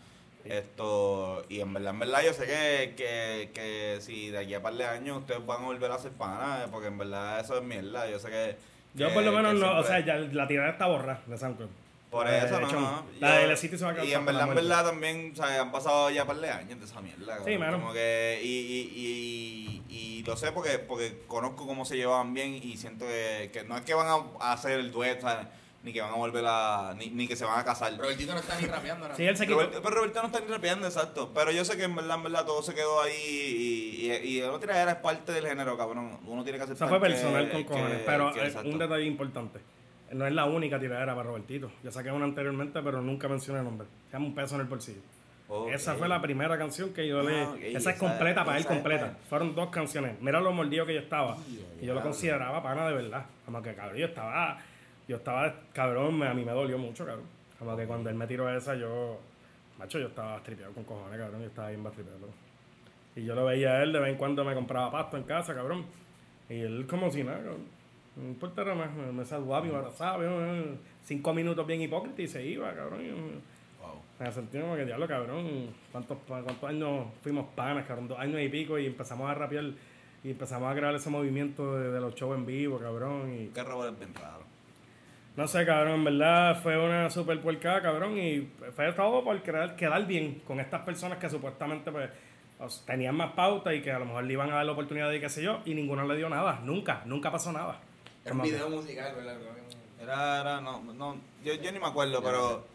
Esto, y en verdad, en verdad, yo sé que, que, que si de aquí a par de años ustedes van a volver a ser panas, porque en verdad eso es mierda. Yo sé que. Yo que- por lo menos no. O sea, ya la tirada está borrada de SoundCloud. Por La eso, no. La Yo- de El City se va a Y en la verdad, en verdad también, o sea, han pasado ya un par de años de esa mierda. Sí, mano. Como que, y, y, y, y lo sé porque, porque conozco cómo se llevaban bien y siento que, que no es que van a, hacer el dueto, ¿sabes? ni que van a volver a, ni, ni que se van a casar. Robertito no está ni rapeando ahora. Sí, él se quitó. Roberto, pero Roberto no está ni rapeando, exacto. Pero yo sé que en verdad, en verdad, todo se quedó ahí y, y, y el otro era es parte del género, cabrón. Uno tiene que Eso aceptar fue que- personal con que- cojones. Pero que un detalle importante. No es la única tiradera para Robertito. Yo saqué una anteriormente, pero nunca mencioné el nombre. Se llama Un peso en el bolsillo. Esa fue la primera canción que yo le... Ah, esa es esa- completa para él, esa completa. para- Fueron dos canciones. Mira lo mordido que yo estaba. Yeah, Y yo lo consideraba pana de verdad. Como que, cabrón, yo estaba... Yo estaba, cabrón, me- a mí me dolió mucho, cabrón. Como que cuando él me tiró esa, yo... Macho, yo estaba tripeado con cojones, cabrón. Yo estaba bien bastripeado. Y yo lo veía a él, de vez en cuando me compraba pasto en casa, cabrón. Y él como si nada, cabrón. No importa nada más. Me, saludaba, me abrazaba. Cinco minutos bien hipócrita y se iba, cabrón. Wow. me sentí como que diablo, cabrón. ¿Cuántos, ¿Cuántos años fuimos panas, cabrón? Dos años y pico y empezamos a rapear y empezamos a crear ese movimiento de, de los shows en vivo, cabrón. Y Que Robert es bien raro. no sé, cabrón, en verdad fue una super puercada, cabrón. Y fue todo por querer quedar bien con estas personas que supuestamente pues, tenían más pauta y que a lo mejor le iban a dar la oportunidad de qué sé yo. Y ninguno le dio nada. Nunca, nunca pasó nada. Era un video musical, ¿verdad? Era, era, no, no, yo, yo ni me acuerdo, no pero,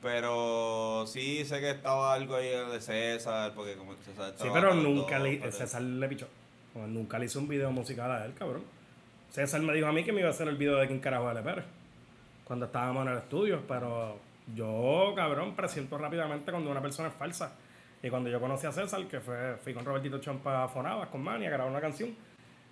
pero sí sé que estaba algo ahí de César, porque como César Sí, estaba pero para nunca todo, le, pero- César le pichó. Como Nunca le hizo un video musical a él, cabrón. César me dijo a mí que me iba a hacer el video de quién carajo es Pérez. Cuando estábamos en el estudio. Pero yo, cabrón, presiento rápidamente cuando una persona es falsa. Y cuando yo conocí a César, que fue, fui con Robertito Chompa a Fonabas, con Mani, a grabar una canción.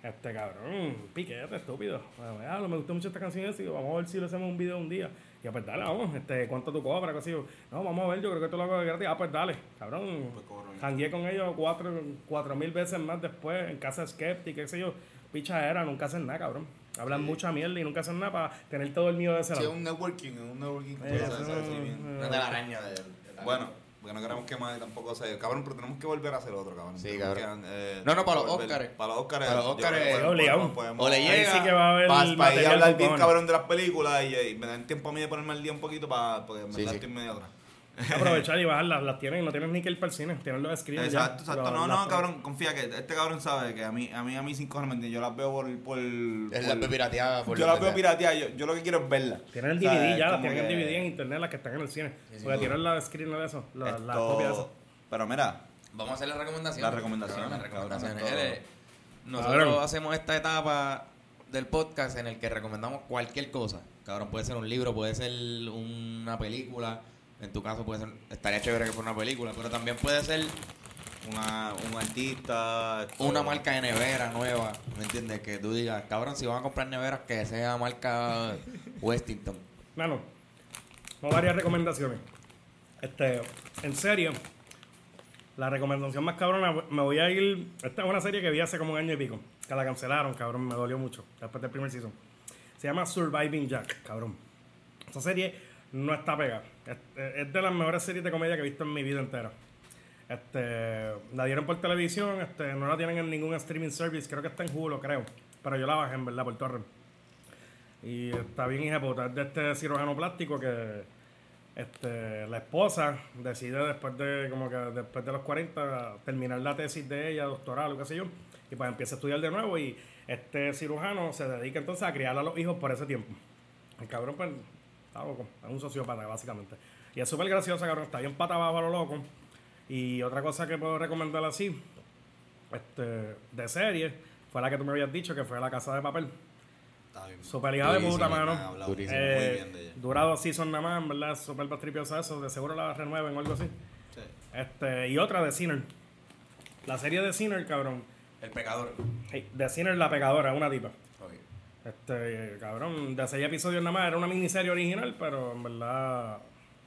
Este cabrón, piquete, estúpido. Bueno, ya, me gustó mucho esta canción digo, vamos a ver si le hacemos un video un día. Y pues dale, vamos, este, ¿cuánto tú cobras? Yo, no, vamos a ver, yo creo que tú lo hago de gratis. Ah, pues dale, cabrón. Pues. Jangué con ellos cuatro, cuatro mil veces más después en casa Skeptic, qué sé yo. Picha era, nunca hacen nada, cabrón. Hablan mucha mierda y nunca hacen nada para tener todo el mío de ese Sí, lado. un networking, un networking. Eh, sí. Una telaraña de, de Bueno, porque no queremos que más tampoco se... Cabrón, pero tenemos que volver a hacer otro, cabrón. Sí, Tenemos cabrón. que, eh, No, no, para los Óscares. Para los Óscares. Para los Óscares, O le Ahí llega sí que va a haber Para ir a hablar bien cabrón de las películas y, y me dan tiempo a mí de ponerme al día un poquito para... Porque verdad sí. estoy medio atrás. Aprovechar y bajarlas, las tienen, no tienes ni que ir para el cine, tienen los screens ya. Exacto, exacto. Lo- No, las- no, cabrón, confía que este cabrón sabe que a mí, a mí, a mí sin cojones, ¿me entiendes? Yo las veo por... por, Es por- la pirateada por yo las veo pirateadas, yo, yo lo que quiero es verlas. Tienen el DVD ya, las tienen el que DVD en internet, las que están en el cine. Porque tienen la screen de eso, la, la esto- copia de eso. Pero mira, Vamos a hacer las recomendaciones. Las recomendaciones, Las recomendaciones. cabrón, Nosotros hacemos esta etapa del podcast en el que recomendamos cualquier cosa. Cabrón, puede ser un libro, puede ser una película. En tu caso puede ser, estaría chévere que fuera una película, pero también puede ser una, un artista... una marca de nevera nueva, ¿me entiendes? Que tú digas, cabrón, si van a comprar neveras, que sea marca Westington. Mano, tengo varias recomendaciones. Este, en serio, la recomendación más cabrona, me voy a ir. Esta es una serie que vi hace como un año y pico. Que la cancelaron, cabrón, me dolió mucho. Después del primer season. Se llama Surviving Jack, cabrón. Esa serie no está pegada. Es, es de las mejores series de comedia que he visto en mi vida entera. Este, la dieron por televisión, este, no la tienen en ningún streaming service, creo que está en Hulu, creo. Pero yo la bajé en verdad por torrent. Y está bien hija de este cirujano plástico que este, la esposa decide después de como que después de los 40 terminar la tesis de ella, doctoral o qué sé yo, y pues empieza a estudiar de nuevo y este cirujano se dedica entonces a criar a los hijos por ese tiempo. El cabrón pues está loco, es un sociópata básicamente. Y es súper gracioso, cabrón, está bien pata abajo a lo loco. Y otra cosa que puedo recomendar así, este, de serie, fue la que tú me habías dicho, que fue La Casa de Papel. Está bien. Super hija de puta, mano. Durísimo. muy Eh, bien de ella. dura dos seasons nada más, en verdad, súper pastripiosa eso. De seguro la renueven o algo así. Sí. Este, y otra de Sinner. La serie de Sinner, cabrón. El pecador. Hey, de Sinner, la pegadora, una tipa. Este, cabrón, de seis episodios nada más, era una miniserie original, pero en verdad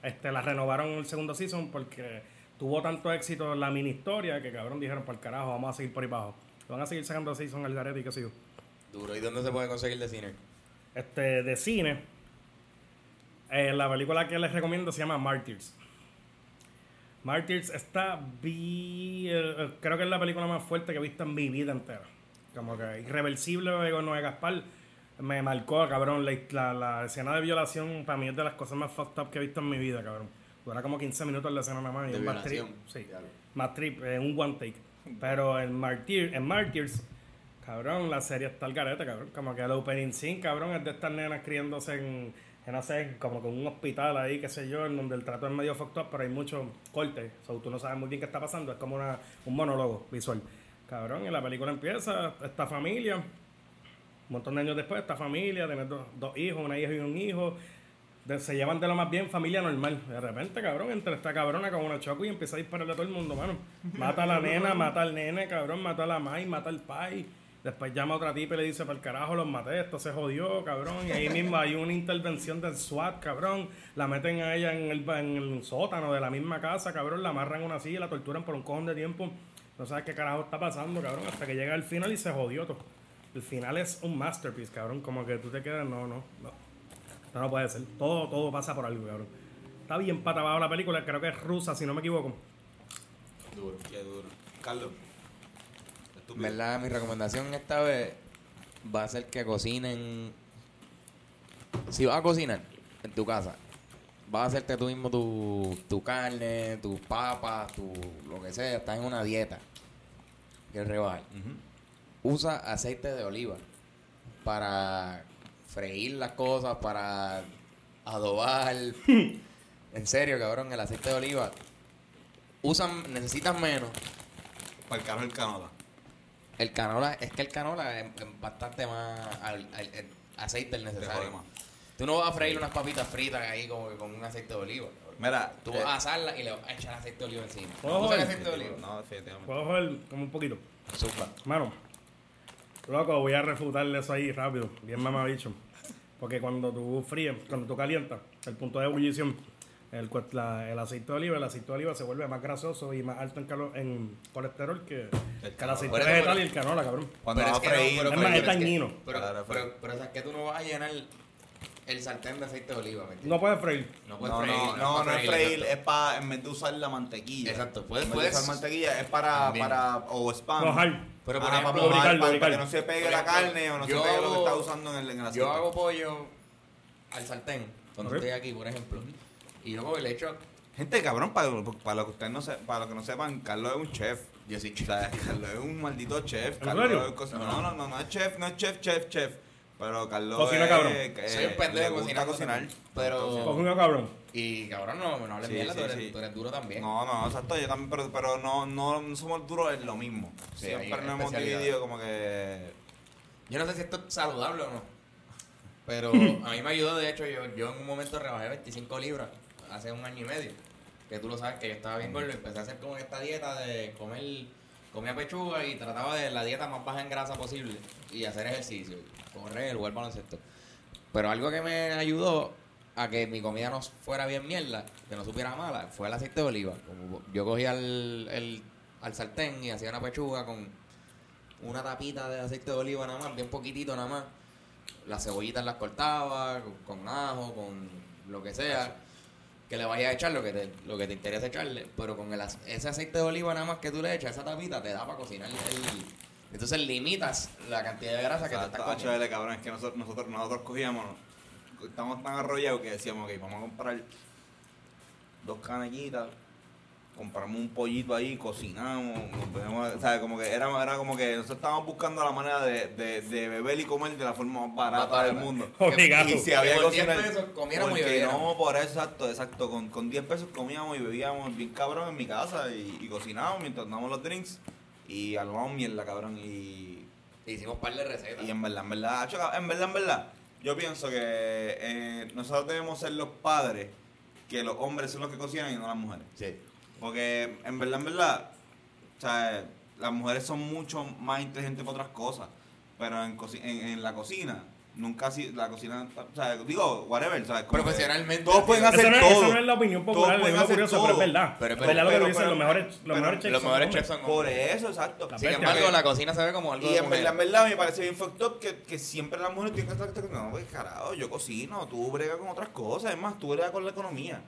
este, la renovaron el segundo season porque tuvo tanto éxito la mini historia que cabrón dijeron, por carajo, vamos a seguir por ahí abajo. Van a seguir sacando season el garete y qué sé yo. Duro. ¿Y dónde se puede conseguir de cine? Este, de cine, eh, la película que les recomiendo se llama Martyrs. Martyrs está bi- eh, creo que es la película más fuerte que he visto en mi vida entera. Como que irreversible de Noé Gaspar me marcó, cabrón. La, la, escena de violación para mí es de las cosas más fucked up que he visto en mi vida, cabrón. Dura como 15 minutos la escena nada más. y De es más trip. Sí, más trip, en un one take. Pero en, Martyr, en Martyrs, cabrón, la serie está al garete, cabrón. Como que el opening scene, cabrón, es de estas nenas criándose en, en, no sé, como con un hospital ahí, qué sé yo, en donde el trato es medio fucked up, pero hay muchos cortes. So, tú no sabes muy bien qué está pasando, es como una, un monólogo visual. Cabrón, y la película empieza, esta familia, un montón de años después, esta familia, tener dos, dos hijos, una hija y un hijo, de- se llevan de lo más bien familia normal. De repente, cabrón, entre esta cabrona con una choco y empieza a dispararle a todo el mundo, mano. Mata a la nena, mata al nene, cabrón, mata a la mai, mata al pai. Después llama a otra tipa y le dice, para el carajo, los maté, esto se jodió, cabrón. Y ahí mismo hay una intervención del SWAT, cabrón. La meten a ella en el, en el sótano de la misma casa, cabrón. La amarran en una silla, la torturan por un cojón de tiempo. No sabes qué carajo está pasando, cabrón. Hasta que llega el final y se jodió todo. El final es un masterpiece, cabrón. Como que tú te quedas, no, no, no. Esto no puede ser. Todo, todo pasa por algo, cabrón. Está bien pata abajo la película, creo que es rusa, si no me equivoco. Duro. Qué duro. Carlos. En Estúpido. verdad, mi recomendación esta vez va a ser que cocinen. Si vas a cocinar en tu casa, vas a hacerte tú mismo tu, tu carne, tus papas, tu lo que sea. Estás en una dieta. Que rebajar. Ujú. Usa aceite de oliva para freír las cosas, para adobar. en serio, cabrón, el aceite de oliva. Usan, necesitas menos. Para el carajo el canola. El canola, es que el canola es, es bastante más al- al- el aceite jode necesario. más. Tú no vas a freír unas papitas fritas ahí como que con un aceite de oliva. cabrón. Mira, Tú eh, vas a asarlas y le vas a echar aceite de oliva encima. ¿Puedo el joder? aceite de oliva. No, definitivamente. Puedo joder como un poquito. Zumba. Mano, loco, voy a refutarle eso ahí rápido, bien mamabicho. Porque cuando tú fríes, cuando tú calientas, el punto de ebullición, el, la- el aceite de oliva, el aceite de oliva se vuelve más grasoso y más alto en, colesterol que, que el aceite vegetal y el canola, cabrón. Cuando Pero es que no, pero- Es pero- más, es dañino. Pero- pero, es que tú no vas a llenar el sartén de aceite de oliva, ¿me entiendes? No puedes freír. No No, puedes no, freír. no, no, es freír, es para, en vez de usar la mantequilla. Exacto, puedes- En vez de puedes- usar mantequilla, es para, También. para, o spam. Mojar. Pero por Ajá, ejemplo, para, mojar, para- para que no se pegue la carne o no se yo pegue lo que hago- está usando en el, en el aceite. Yo hago pollo al sartén cuando Ok. estoy aquí, por ejemplo. Y luego le echo. Gente, cabrón, para, para lo que ustedes no se, para lo que no sepan, Carlos es un chef. Yo soy O sea, Carlos es un maldito chef. ¿En Carlos serio? es co- no, no, no, no es chef, no es chef, chef, chef. Pero Carlos Cocina cabrón. que Soy un pendejo cocinar. también. Pero- uno, cabrón. Y cabrón, no, no hables Sí, mierda, sí, tú, eres, sí. tú eres duro también. No, no, exacto, yo también, pero, pero no, no, no somos duros en lo mismo. Sí, Siempre nos hemos dividido como que... Yo no sé si esto es saludable o no. Pero a mí me ayudó, de hecho, yo, yo en un momento rebajé 25 libras hace un año y medio. Que tú lo sabes que yo estaba bien gordo y empecé a hacer como esta dieta de comer, comía pechuga y trataba de la dieta más baja en grasa posible y hacer ejercicio, correr, jugar baloncesto. Pero algo que me ayudó a que mi comida no fuera bien mierda, que no supiera mala, fue el aceite de oliva. Yo cogía el, el, al sartén y hacía una pechuga con una tapita de aceite de oliva nada más, bien poquitito nada más. Las cebollitas las cortaba con ajo, con lo que sea. Que le vayas a echar lo que te, lo que te interesa echarle. Pero con el, ese aceite de oliva nada más que tú le echas, esa tapita te da para cocinar el... Entonces limitas la cantidad de grasa que te Exacto, está ah, comiendo. cabrón, es que nosotros, nosotros, nosotros cogíamos, estamos tan arrollados que decíamos, ok, vamos a comprar dos canequitas, compramos un pollito ahí, cocinamos, nos sea, como que era, era como que nosotros estábamos buscando la manera de, de, de beber y comer de la forma más barata del mundo. Obligado. Y si había que por 10 cocinar, pesos comiéramos y bebiéramos. no, por eso, exacto, exacto, con, con 10 pesos comíamos y bebíamos bien cabrón en mi casa y, y cocinábamos mientras dábamos los drinks y armábamos mierda, cabrón, y Hicimos un par de recetas. y en verdad, en verdad, en verdad, en verdad, yo pienso que eh, nosotros debemos ser los padres, que los hombres son los que cocinan y no las mujeres. Sí. Porque en verdad, en verdad, o sea, las mujeres son mucho más inteligentes para otras cosas, pero en, en, en la cocina, nunca si la cocina, o sea, digo, whatever, ¿sabes? Como Profesionalmente, Todos pueden hacer Eso no, es, todo. eso no es la opinión Todos popular, pueden es curioso, todo. pero es verdad. Pero- es pero- verdad lo que pero- tú dices, pero- los mejores, los pero- mejores chefs Los son mejores hombres. chefs son Por eso, exacto. Sin embargo, la cocina se ve como algo Y de en verdad, en verdad, me parece bien fucked up que, que siempre las mujeres tienen que estar... No, pues carajo, yo cocino, tú bregas con otras cosas. Es más, tú bregas con la economía.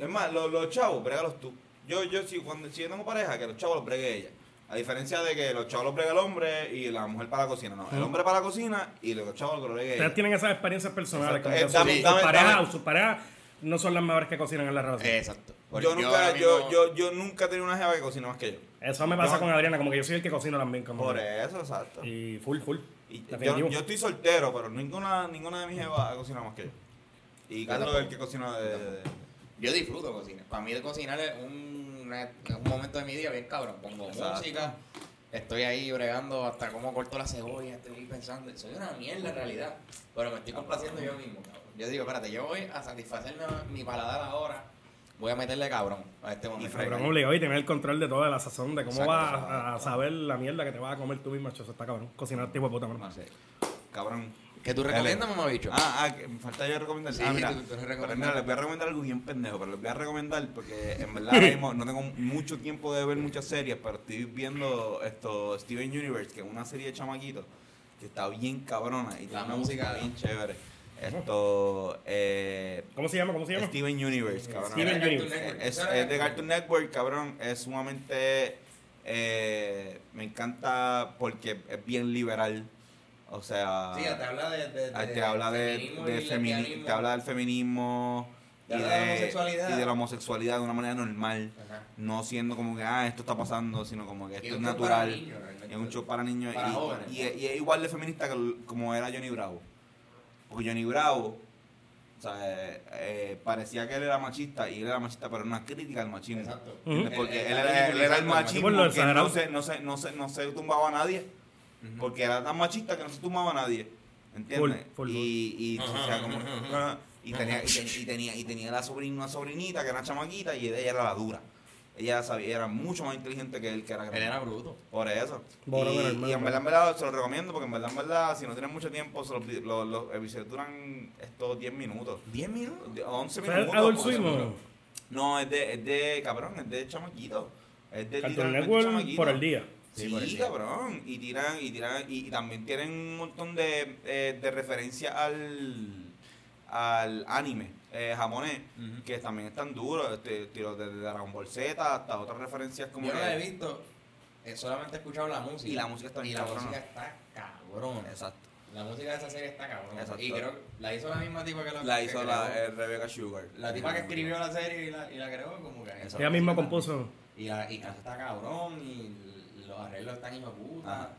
Es más, los, los chavos, bregalos tú. Yo, yo, si, cuando, si yo tengo pareja, que los chavos los bregue ella. A diferencia de que los chavos los brega el hombre y la mujer para la cocina. No, el hombre para la cocina y los chavos los bregue ella. Ustedes tienen esas experiencias personales. Como que dame- sus, dame- sus parejas, dame- sus parejas no son las mejores que cocinan en la relación. Exacto. Yo nunca, yo, yo, yo nunca he tenido una jeva que cocina más que yo. Eso me pasa Yo- con Adriana, como que yo soy el que cocina también. Como Por que- eso, exacto. Y full, full. Y yo, yo estoy soltero, pero ninguna, ninguna de mis jevas ha cocinado más que yo. Y Carlos es el tampoco. que cocina de... de- Yo disfruto cocinar. Para mí de cocinar es un, una- un momento de mi día bien cabrón. Pongo Exacto. música, estoy ahí bregando hasta cómo corto la cebolla, estoy pensando, soy una mierda en realidad. Pero me estoy complaciendo yo mismo, cabrón. Yo digo, espérate, yo voy a satisfacer mi, paladar ahora. Voy a meterle cabrón a este momento. Cabrón obligado y tener el control de toda la sazón, de cómo vas a, a saber la mierda que te vas a comer tú mismo. Eso está cabrón. Cocinar tipo de puta, mano. Cabrón. ¿Qué tú recomiendas, mamá bicho? Ah, ah, que me falta yo recomendar. Sí, ah, mira, tú- tú pero mira, les voy a recomendar algo bien pendejo, pero les voy a recomendar porque en verdad mismo no tengo mucho tiempo de ver muchas series, pero estoy viendo esto Steven Universe, que es una serie de chamaquitos que está bien cabrona y tiene una música- bien chévere. Esto, eh, ¿Cómo se llama? ¿Cómo se llama? Steven Universe, cabrón. Steven de Universe. Es, es de Cartoon Network, cabrón. Es sumamente. eh, me encanta porque es bien liberal. O sea. Sí, te habla de, de, ah, de te habla de, te habla del feminismo y de la y de la homosexualidad de una manera normal. Ajá. No siendo como que, ah, esto está pasando, sino como que esto es natural. niños. Es un show para niños Para y, jóvenes. y, y es igual de feminista que como era Johnny Bravo. Porque Johnny Bravo, o sea, eh, eh, parecía que él era machista y él era machista, pero era una crítica al machismo. Exacto. Porque Él- él, él era, él era el machismo que no se, no, se, no, se, no se tumbaba a nadie. Porque era tan machista que no se tumbaba a nadie. ¿Entiendes? Full, full, y, y, Ajá, o sea, como, ajá, ajá, y, tenía, y, ten- y tenía, y tenía la sobrina, una sobrinita que era chamaquita y ella era la dura. Ella sabía, era mucho más inteligente que él, que era Él grande. era bruto. Por eso. Y, en verdad, en verdad, se lo recomiendo porque en verdad, en verdad, si no tienen mucho tiempo, se los, los, los episodios duran estos 10 minutos. ¿10 minutos? De 11 O sea, minutos. ¿Es Adult 11 Swim o minutos. No, es de, es de, cabrón, es de chamaquito. Es de Cartoon Network chamaquito. por el día. Sí, cabrón. Y tiran, y tiran, y, y también tienen un montón de, eh, de referencia al, al anime eh, japonés, que también están duros, este, tiro desde Dragon Ball Z hasta otras referencias como Yo no la he visto, eh, solamente he escuchado la música. Y la música está bien Y la cabrona. música está cabrón. Exacto. La música de esa serie está cabrón. Exacto. Y creo que la hizo la misma tipa que la La que hizo creó- la eh, Rebecca Sugar. La tipa que escribió la serie y la, y la creó, como que. Ella misma compuso. Y, la, y está cabrón y los arreglos están hijos puta.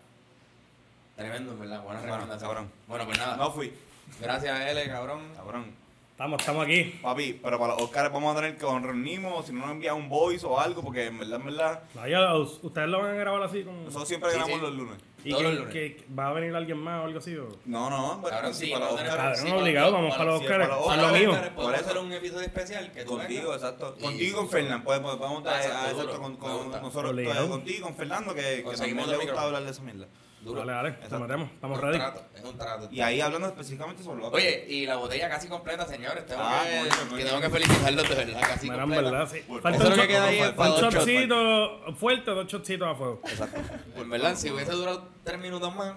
Tremendo, en ¿verdad? Buena Bueno, recomendación. cabrón. Bueno, pues nada. No fui, Gracias a L, cabrón. cabrón. Estamos, estamos aquí. Papi, pero para los Oscars vamos a tener que nos reunimos, si no nos envían un voice o algo, porque en verdad, en verdad, No, ya, us- ¿Ustedes lo van a grabar así? Como... nosotros siempre Sí, grabamos sí. los lunes. ¿Y todos que, los lunes. que- va a venir alguien más o algo así? O? No, no, pero Cabrón, sí, sí, para los tenemos- Oscars. Cabrón, sí, obligado, para- vamos para los sí, Oscars. para los Haz Oscars. lo mío. Podemos Por eso. hacer un episodio especial que tú Contigo, vengas. exacto. Y- Contigo y con Fernando. Pues, pues, vamos a Ah, exacto, duro. con, Me con gusta. nosotros, Obligado. contigo y con Fernando, que, que Conseguimos también le gusta micrófonos. hablar de esa mierda. Duro. Dale, dale, Exacto. te metemos. Estamos Es un ready. trato, es un trato. Y ahí hablando específicamente sobre lo Oye, y la botella casi completa, señores. Tengo, Ah, que, que tengo que felicitarlos de verdad, casi completa. verdad, sí. Por- Falta un, que queda ahí un shotcito fuerte, dos shotcitos a fuego. Exacto. Pues verdad, si hubiese durado tres minutos más,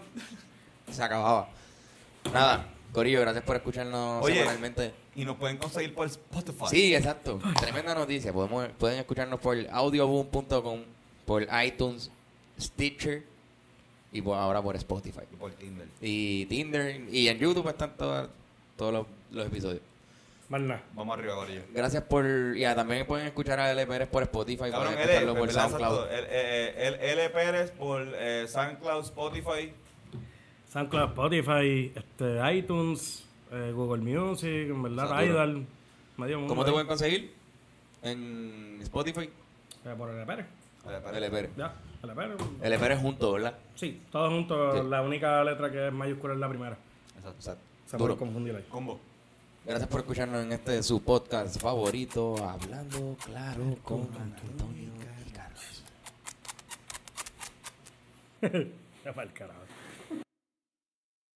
se acababa. Nada, Corillo, gracias por escucharnos Oye. semanalmente. Y nos pueden conseguir por Spotify. Sí, exacto. Tremenda noticia. Podemos, pueden escucharnos por audioboom.com, por iTunes, Stitcher y por, ahora por Spotify. Y por Tinder. Y Tinder y en YouTube están todas- todos los, los episodios. Más nada. Vamos arriba, Corillo. Gracias por. Ya, también pueden escuchar a L. Pérez por Spotify. Cabrón, pueden L, escucharlo por ¿verdad? SoundCloud. L, eh, eh, L- L Pérez por eh, SoundCloud, Spotify. SoundCloud, Spotify, este, iTunes, eh, Google Music, en verdad, ¿Cómo te ahí. pueden conseguir? En Spotify. Eh, por el Pérez. L. Pérez. Ya, el Pérez. L. Pérez junto, ¿verdad? Sí, todos juntos. Sí. La única letra que es mayúscula es la primera. Exacto. Exacto. Se Duro. puede confundir ahí. Combo. Gracias por escucharnos en este su podcast favorito, Hablando Claro con Antonio y Carlos. Ya para el carajo.